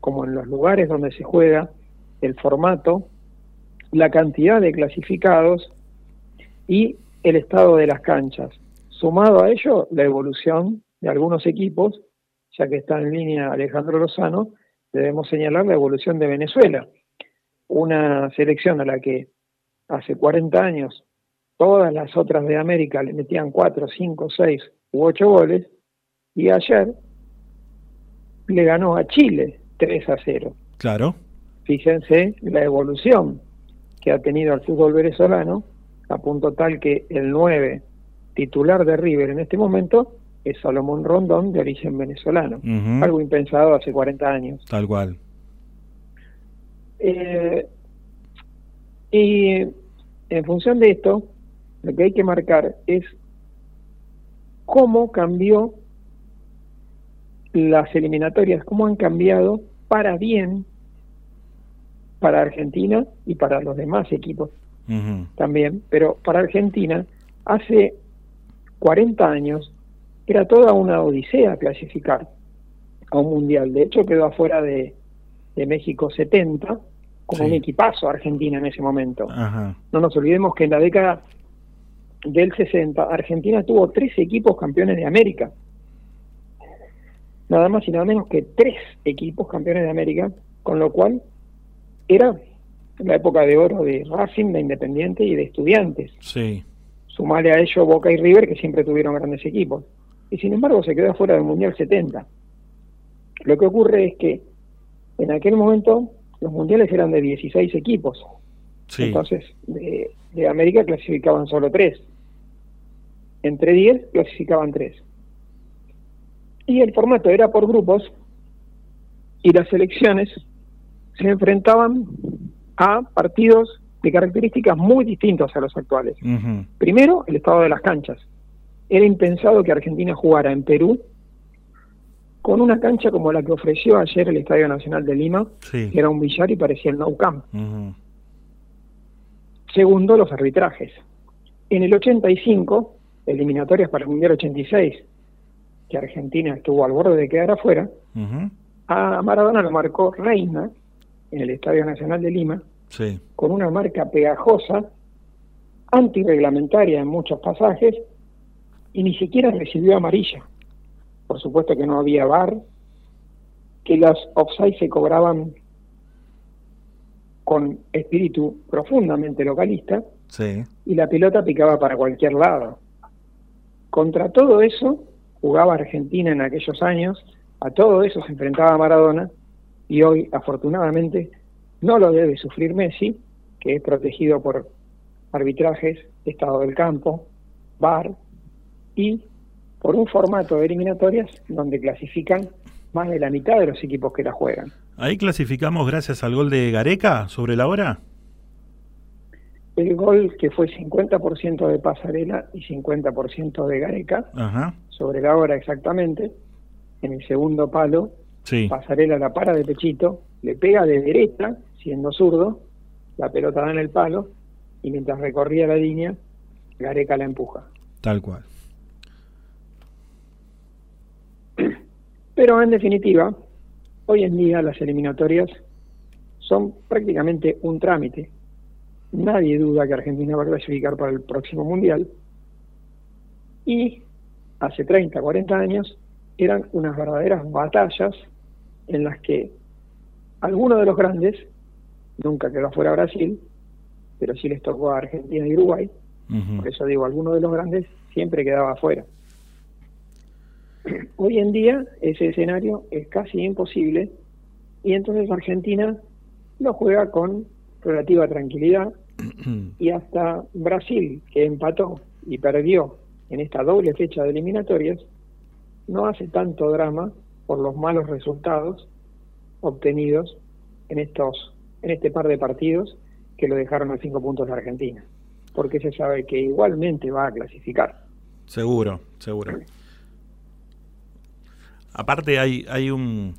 como en los lugares donde se juega, el formato, la cantidad de clasificados y el estado de las canchas. Sumado a ello, la evolución de algunos equipos, ya que está en línea Alejandro Lozano, debemos señalar la evolución de Venezuela, una selección a la que hace 40 años todas las otras de América le metían 4, 5, 6 u 8 goles, y ayer le ganó a Chile 3 a 0. Claro. Fíjense la evolución que ha tenido el fútbol venezolano, a punto tal que el 9 titular de River en este momento es Salomón Rondón de origen venezolano. Algo impensado hace 40 años. Tal cual. Eh, y en función de esto, lo que hay que marcar es cómo cambió las eliminatorias, cómo han cambiado para bien para Argentina y para los demás equipos también, pero para Argentina hace 40 años era toda una odisea clasificar a un mundial. De hecho, quedó afuera de, de México 70 con Sí. un equipazo Argentina en ese momento. Ajá. No nos olvidemos que en la década del 60 Argentina tuvo tres equipos campeones de América. Nada más y nada menos que tres equipos campeones de América, con lo cual era la época de oro de Racing, de Independiente y de Estudiantes. Sí. Sumale a ello Boca y River, que siempre tuvieron grandes equipos. Y sin embargo se quedó fuera del Mundial 70. Lo que ocurre es que en aquel momento los mundiales eran de 16 equipos. Sí. Entonces, de, de América clasificaban solo tres. Entre 10 clasificaban tres. Y el formato era por grupos y las selecciones se enfrentaban a partidos de características muy distintas a los actuales. Primero, el estado de las canchas. Era impensado que Argentina jugara en Perú con una cancha como la que ofreció ayer el Estadio Nacional de Lima, Sí. que era un billar y parecía el Nou Camp. Segundo, los arbitrajes. En el 85, eliminatorias para el Mundial 86, que Argentina estuvo al borde de quedar afuera, a Maradona lo marcó Reina en el Estadio Nacional de Lima, Sí. con una marca pegajosa, antirreglamentaria en muchos pasajes, y ni siquiera recibió amarilla. Por supuesto que no había VAR, que los offside se cobraban con espíritu profundamente localista, Sí. y la pelota picaba para cualquier lado. Contra todo eso jugaba Argentina en aquellos años, a todo eso se enfrentaba Maradona y hoy afortunadamente no lo debe sufrir Messi, que es protegido por arbitrajes, estado del campo, VAR y por un formato de eliminatorias donde clasifican más de la mitad de los equipos que la juegan. Ahí clasificamos gracias al gol de Gareca sobre la hora. El gol que fue 50% de Pasarela y 50% de Gareca, Ajá. sobre la hora exactamente, en el segundo palo, Sí. Pasarela la para de pechito, le pega de derecha, siendo zurdo, la pelota da en el palo, y mientras recorría la línea, Gareca la empuja. Tal cual. Pero en definitiva, hoy en día las eliminatorias son prácticamente un trámite. Nadie duda que Argentina va a clasificar para el próximo Mundial. Y hace 30, 40 años eran unas verdaderas batallas en las que alguno de los grandes nunca quedó fuera Brasil, pero sí les tocó a Argentina y Uruguay. Por eso digo, alguno de los grandes siempre quedaba afuera. Hoy en día ese escenario es casi imposible y entonces Argentina lo juega con relativa tranquilidad y hasta Brasil, que empató y perdió en esta doble fecha de eliminatorias, no hace tanto drama por los malos resultados obtenidos en estos en este par de partidos que lo dejaron a cinco puntos de Argentina, porque se sabe que igualmente va a clasificar. Seguro, seguro. Aparte hay, hay un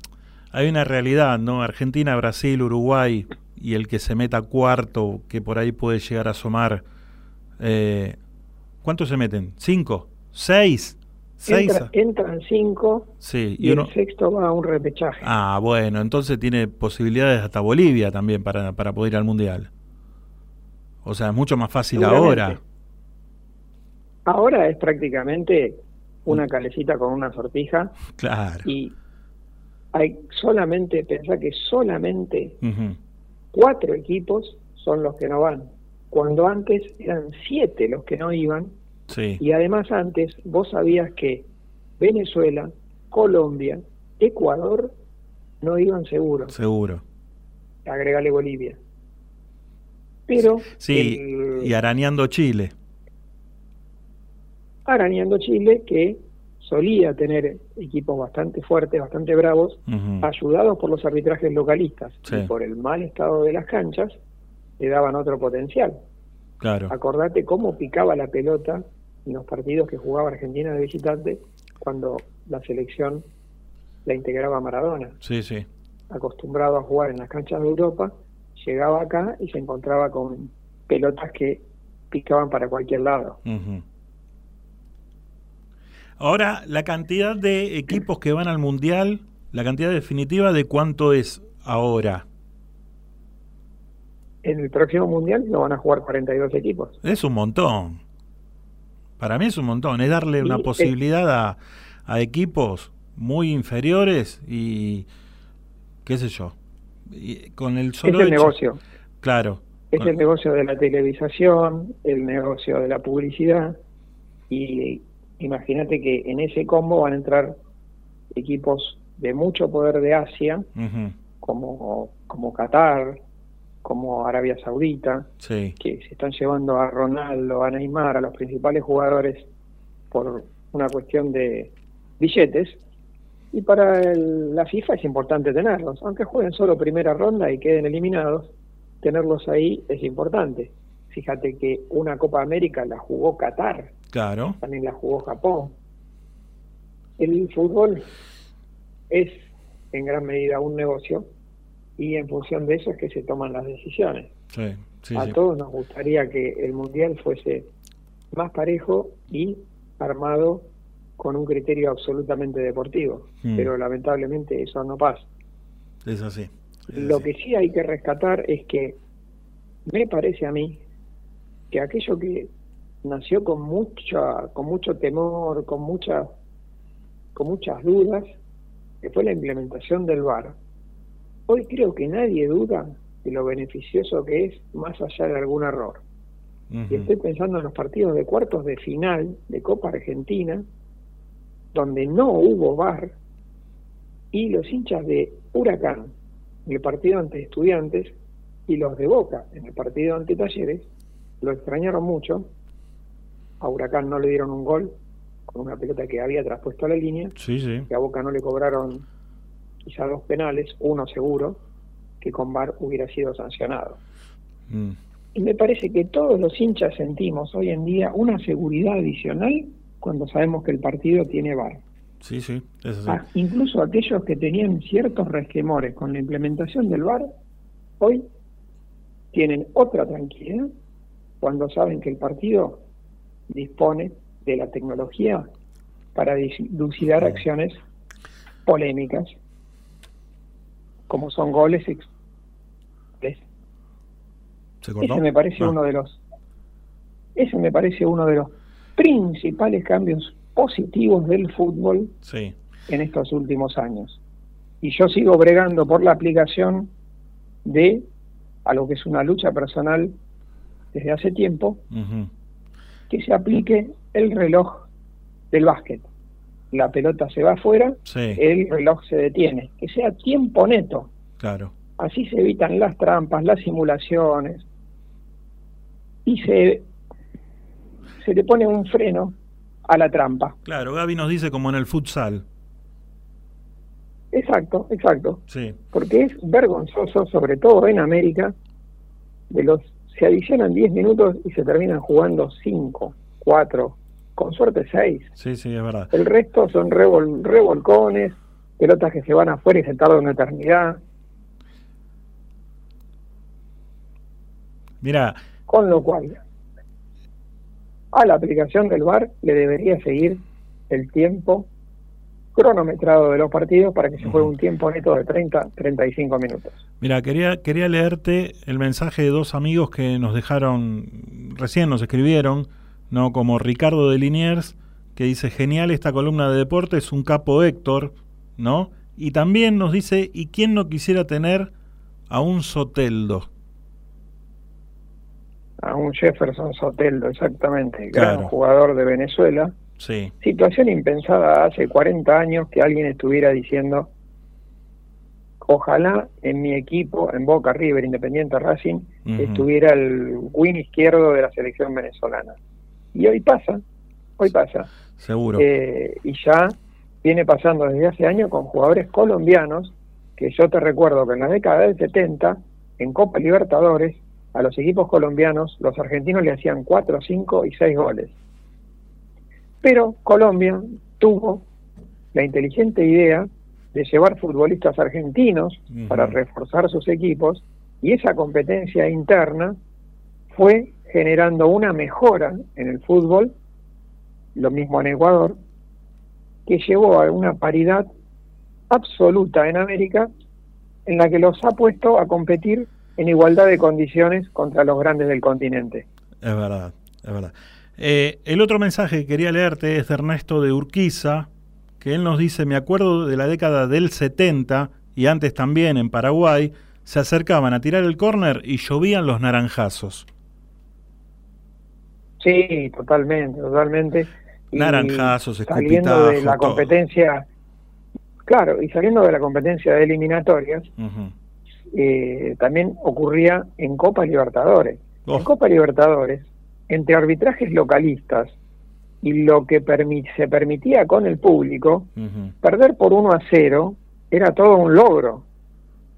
hay una realidad, ¿no? Argentina, Brasil, Uruguay y el que se meta cuarto, que por ahí puede llegar a asomar. Eh, ¿Cuántos se meten? ¿Cinco? ¿Seis? ¿Seis? Entra- entran cinco Sí, y, y uno... el sexto va a un repechaje. Ah, bueno, entonces tiene posibilidades hasta Bolivia también para, para poder ir al Mundial. O sea, es mucho más fácil ahora. Ahora es prácticamente una calecita con una sortija Claro. y hay solamente, pensá que solamente cuatro equipos son los que no van, cuando antes eran siete los que no iban Sí. y además antes vos sabías que Venezuela, Colombia, Ecuador no iban seguros, Seguro. agregale Bolivia. Pero Sí, el- y arañando Chile. Arañando Chile, que solía tener equipos bastante fuertes, bastante bravos, ayudados por los arbitrajes localistas Sí. y por el mal estado de las canchas, le daban otro potencial. Claro. Acordate cómo picaba la pelota en los partidos que jugaba Argentina de visitante cuando la selección la integraba Maradona. Sí, sí. Acostumbrado a jugar en las canchas de Europa, llegaba acá y se encontraba con pelotas que picaban para cualquier lado. Ahora, la cantidad de equipos que van al Mundial, la cantidad definitiva de cuánto es ahora. En el próximo Mundial no van a jugar 42 equipos. Es un montón. Para mí es un montón. Es darle una posibilidad a, a equipos muy inferiores y qué sé yo. Y con el Es el hecho- negocio. Claro. Es Con- el negocio de la televisación, el negocio de la publicidad. Y imagínate que en ese combo van a entrar equipos de mucho poder de Asia, como, como Qatar, como Arabia Saudita, Sí. que se están llevando a Ronaldo, a Neymar, a los principales jugadores por una cuestión de billetes. Y para el- la FIFA es importante tenerlos, aunque jueguen solo primera ronda y queden eliminados, tenerlos ahí es importante. Fíjate que una Copa América la jugó Qatar, Claro. también la jugó Japón. El fútbol es en gran medida un negocio y en función de eso es que se toman las decisiones. Sí, sí, a sí. todos nos gustaría que el mundial fuese más parejo y armado con un criterio absolutamente deportivo, Mm. pero lamentablemente eso no pasa. Es así. Lo que sí hay que rescatar es que me parece a mí que aquello que nació con mucha con mucho temor, con mucha con muchas dudas, que fue la implementación del VAR. Hoy creo que nadie duda de lo beneficioso que es más allá de algún error. Y estoy pensando en los partidos de cuartos de final de Copa Argentina, donde no hubo VAR, y los hinchas de Huracán en el partido ante Estudiantes y los de Boca en el partido ante Talleres lo extrañaron mucho. A Huracán no le dieron un gol con una pelota que había traspuesto a la línea, Sí, sí. que a Boca no le cobraron quizá dos penales, uno seguro, que con VAR hubiera sido sancionado. Mm. Y me parece que todos los hinchas sentimos hoy en día una seguridad adicional cuando sabemos que el partido tiene VAR. Sí, sí. Es así. Ah, incluso aquellos que tenían ciertos resquemores con la implementación del VAR, hoy tienen otra tranquilidad cuando saben que el partido dispone de la tecnología para dilucidar acciones polémicas, como son goles. ¿Se? Ese me parece Ah. uno de los ese me parece uno de los principales cambios positivos del fútbol Sí. en estos últimos años. Y yo sigo bregando por la aplicación de algo que es una lucha personal desde hace tiempo. Que se aplique el reloj del básquet. La pelota se va afuera, Sí. el reloj se detiene, que sea tiempo neto. Claro. Así se evitan las trampas, las simulaciones y se, se le pone un freno a la trampa. Claro, Gaby nos dice como en el futsal. Exacto, exacto. Sí. Porque es vergonzoso, sobre todo en América, de los se adicionan 10 minutos y se terminan jugando 5, 4, con suerte 6. Sí, sí, es verdad. El resto son revol- revolcones, pelotas que se van afuera y se tardan una eternidad. Mira, Con lo cual, a la aplicación del VAR le debería seguir el tiempo cronometrado de los partidos para que se juegue un tiempo neto de 30, 35 minutos. Mira, quería, quería leerte el mensaje de dos amigos que nos dejaron, recién nos escribieron, ¿no? Como Ricardo de Liniers, que dice, genial esta columna de deportes, un capo Héctor, ¿no? Y también nos dice, ¿y quién no quisiera tener a un Soteldo? A un Jefferson Soteldo, exactamente, Claro. gran jugador de Venezuela. Sí, Situación impensada hace 40 años que alguien estuviera diciendo, ojalá en mi equipo, en Boca River, Independiente Racing, estuviera el win izquierdo de la selección venezolana. Y hoy pasa, hoy pasa. seguro. Eh, y ya viene pasando desde hace años con jugadores colombianos, que yo te recuerdo que en la década del 70, en Copa Libertadores, a los equipos colombianos, los argentinos le hacían 4, 5 y 6 goles. Pero Colombia tuvo la inteligente idea de llevar futbolistas argentinos para reforzar sus equipos y esa competencia interna fue generando una mejora en el fútbol, lo mismo en Ecuador, que llevó a una paridad absoluta en América en la que los ha puesto a competir en igualdad de condiciones contra los grandes del continente. Es verdad, es verdad. Eh, el otro mensaje que quería leerte es de Ernesto de Urquiza, que él nos dice, me acuerdo de la década del 70 y antes también en Paraguay, se acercaban a tirar el córner y llovían los naranjazos. Sí, totalmente, totalmente. Y Naranjazos, saliendo de la todo. competencia, claro, y saliendo de la competencia de eliminatorias, eh, también ocurría en Copa Libertadores. Oh. En Copa Libertadores, entre arbitrajes localistas y lo que se permitía con el público, perder por 1 a 0 era todo un logro.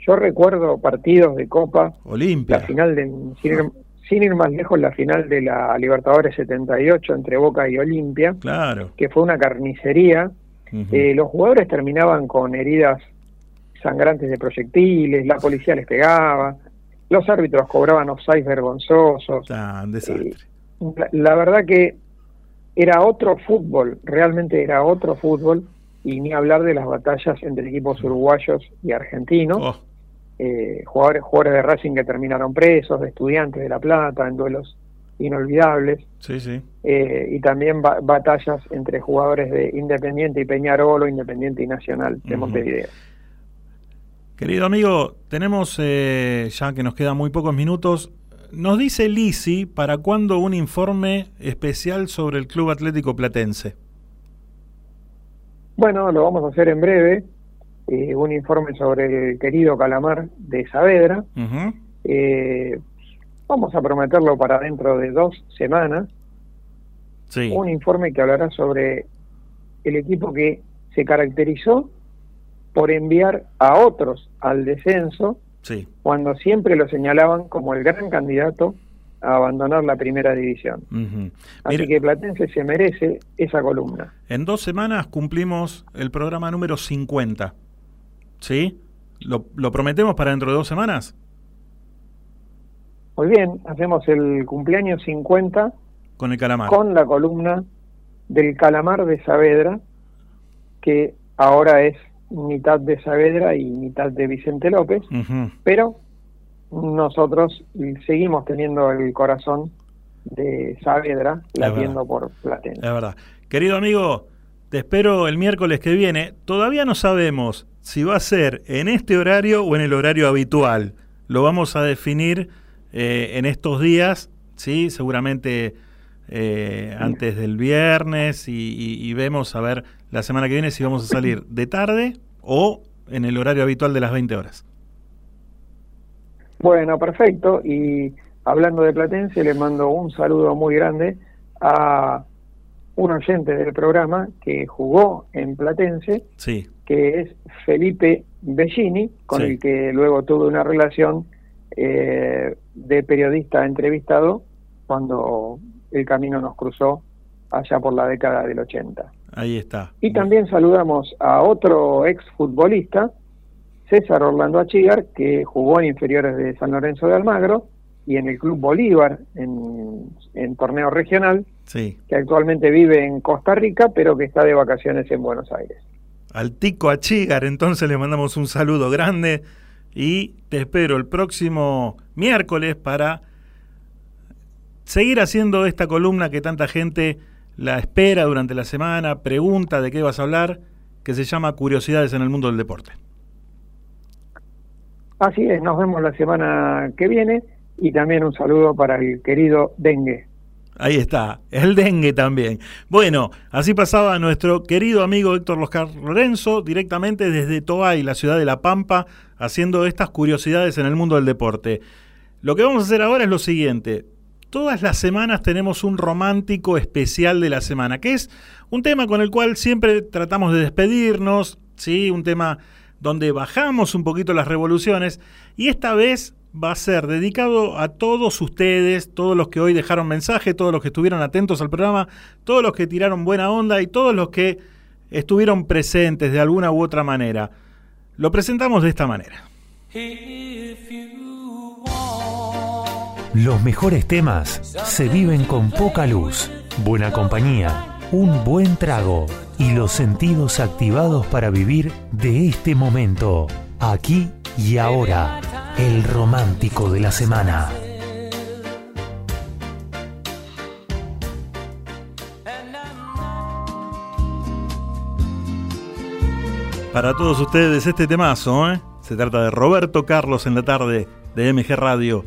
Yo recuerdo partidos de Copa, Olimpia. la final de, sin ir, sin ir más lejos, la final de la Libertadores 78 entre Boca y Olimpia, Claro. que fue una carnicería. Eh, los jugadores terminaban con heridas sangrantes de proyectiles, la policía les pegaba, los árbitros cobraban offside vergonzosos. Ah, un desastre. La, la verdad que era otro fútbol, realmente era otro fútbol, y ni hablar de las batallas entre equipos uruguayos y argentinos. Oh, Eh, jugadores, jugadores de Racing que terminaron presos, de estudiantes de La Plata, en duelos inolvidables. sí, sí. Eh, y también ba- batallas entre jugadores de Independiente y Peñarol o Independiente y Nacional de Ujú. Montevideo. Querido amigo, tenemos eh, ya que nos quedan muy pocos minutos. Nos dice Lisi para cuándo un informe especial sobre el Club Atlético Platense. Bueno, lo vamos a hacer en breve. eh, un informe sobre el querido Calamar de Saavedra. Eh, vamos a prometerlo para dentro de dos semanas. Sí. Un informe que hablará sobre el equipo que se caracterizó por enviar a otros al descenso Sí. cuando siempre lo señalaban como el gran candidato a abandonar la primera división. Así Mira, que Platense se merece esa columna. en dos semanas cumplimos el programa número 50. ¿Sí? ¿Lo, lo prometemos para dentro de dos semanas? Muy bien, hacemos el cumpleaños 50 Con el calamar. con la columna del calamar de Saavedra, que ahora es mitad de Saavedra y mitad de Vicente López, pero nosotros seguimos teniendo el corazón de Saavedra latiendo por Platense. Es verdad. Querido amigo, te espero el miércoles que viene. Todavía no sabemos si va a ser en este horario o en el horario habitual. lo vamos a definir eh, en estos días, ¿sí? Seguramente eh, antes del viernes y, y- y vemos a ver la semana que viene si vamos a salir de tarde o en el horario habitual de las 20 horas. Bueno, perfecto. Y hablando de Platense, le mando un saludo muy grande a un oyente del programa que jugó en Platense, Sí, que es Felipe Bellini, con Sí. el que luego tuve una relación eh, de periodista entrevistado cuando el camino nos cruzó allá por la década del 80. Ahí está. Y también saludamos a otro exfutbolista, César Orlando Achigar, que jugó en inferiores de San Lorenzo de Almagro y en el Club Bolívar en, en torneo regional, Sí. que actualmente vive en Costa Rica, pero que está de vacaciones en Buenos Aires. Al Tico Achigar, entonces le mandamos un saludo grande y te espero el próximo miércoles para seguir haciendo esta columna que tanta gente la espera durante la semana, pregunta de qué vas a hablar, que se llama Curiosidades en el mundo del deporte. Así es, nos vemos la semana que viene y también un saludo para el querido Dengue. Ahí está, el dengue también. Bueno, así pasaba nuestro querido amigo Héctor Loscar Lorenzo, directamente desde Toay, la ciudad de La Pampa, haciendo estas curiosidades en el mundo del deporte. Lo que vamos a hacer ahora es lo siguiente. Todas las semanas tenemos un romántico especial de la semana, que es un tema con el cual siempre tratamos de despedirnos, ¿sí? un tema donde bajamos un poquito las revoluciones, y esta vez va a ser dedicado a todos ustedes, todos los que hoy dejaron mensaje, todos los que estuvieron atentos al programa, todos los que tiraron buena onda y todos los que estuvieron presentes de alguna u otra manera. Lo presentamos de esta manera. Los mejores temas se viven con poca luz, buena compañía, un buen trago y los sentidos activados para vivir de este momento, aquí y ahora, el romántico de la semana. Para todos ustedes este temazo, ¿eh? Se trata de Roberto Carlos en la tarde de MG Radio,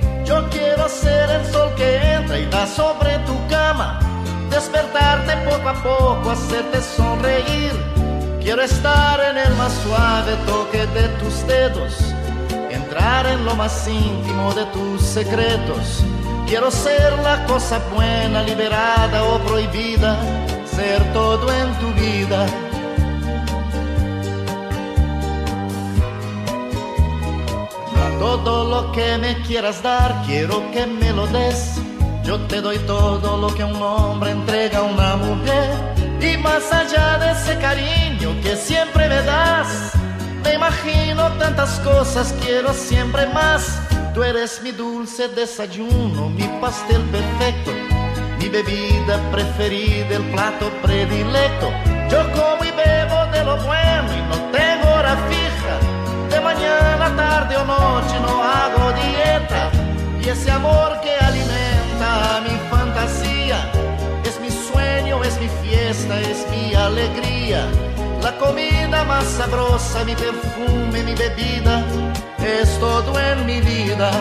Yo quiero ser el sol que entra y da sobre tu cama. Despertarte poco a poco, hacerte sonreír. Quiero estar en el más suave toque de tus dedos. Entrar en lo más íntimo de tus secretos. Quiero ser la cosa buena, liberada o prohibida. Ser todo en tu vida. Todo lo que me quieras dar, quiero que me lo des. Yo te doy todo lo que un hombre entrega a una mujer. Y más allá de ese cariño que siempre me das, me imagino tantas cosas, quiero siempre más. Tú eres mi dulce desayuno, mi pastel perfecto, mi bebida preferida, el plato predilecto. Yo como y bebo de lo bueno y no tengo hora fija. Tarde o noche no hago dieta. Y ese amor que alimenta mi fantasía es mi sueño, es mi fiesta, es mi alegría. La comida más sabrosa, mi perfume, mi bebida, es todo en mi vida.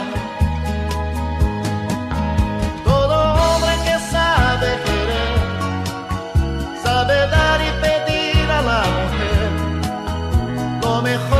Todo hombre que sabe querer, sabe dar y pedir a la mujer lo mejor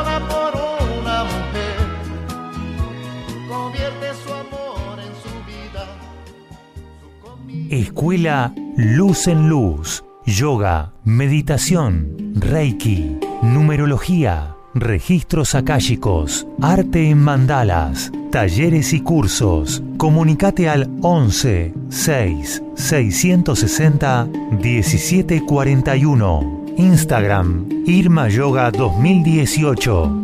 Escuela Luz en Luz. Yoga, meditación, Reiki, numerología, registros akáshicos, arte en mandalas, talleres y cursos. Comunicate al 11 6 660 1741. Instagram Irma Yoga 2018.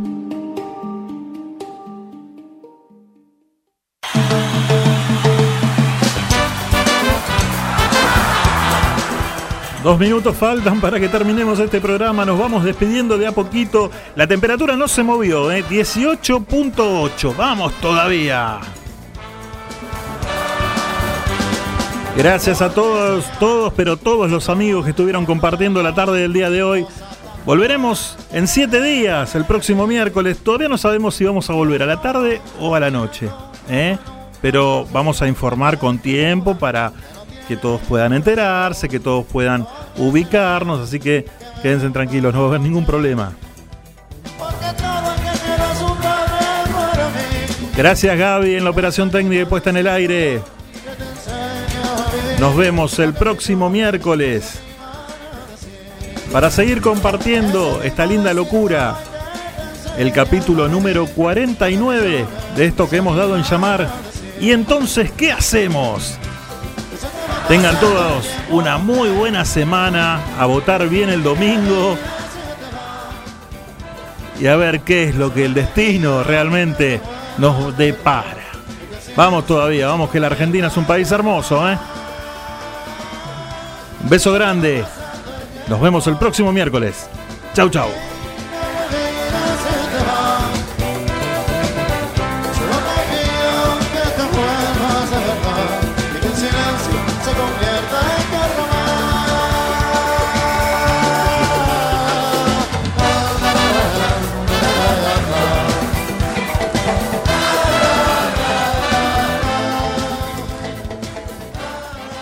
Dos minutos faltan para que terminemos este programa. Nos vamos despidiendo de a poquito. La temperatura no se movió, ¿eh? 18.8. Vamos todavía. Gracias a todos, todos, pero todos los amigos que estuvieron compartiendo la tarde del día de hoy. Volveremos en siete días, el próximo miércoles. Todavía no sabemos si vamos a volver a la tarde o a la noche. ¿eh? Pero vamos a informar con tiempo para que todos puedan enterarse, que todos puedan ubicarnos. Así que quédense tranquilos, no va a haber ningún problema. Gracias Gaby en la operación técnica y puesta en el aire. Nos vemos el próximo miércoles para seguir compartiendo esta linda locura. El capítulo número 49 de esto que hemos dado en llamar. Y entonces, ¿qué hacemos? Tengan todos una muy buena semana, a votar bien el domingo y a ver qué es lo que el destino realmente nos depara. Vamos todavía, vamos que la Argentina es un país hermoso, ¿eh? Un beso grande. Nos vemos el próximo miércoles. Chau, chau.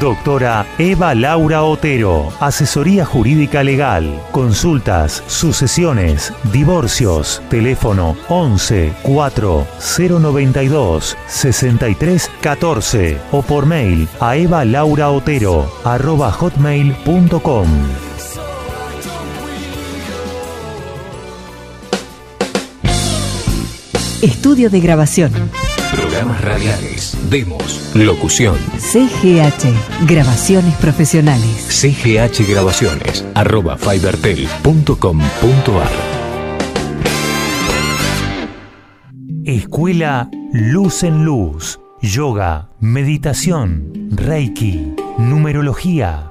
Doctora Eva Laura Otero, Asesoría Jurídica Legal, Consultas, Sucesiones, Divorcios, teléfono 11 4 092 63 14 o por mail a evalauraotero arroba hotmail.com. Estudio de grabación. Programas radiales, demos, locución. CGH, grabaciones profesionales. CGH Grabaciones, arroba fibertel.com.ar. Escuela Luz en Luz, Yoga, Meditación, Reiki, Numerología,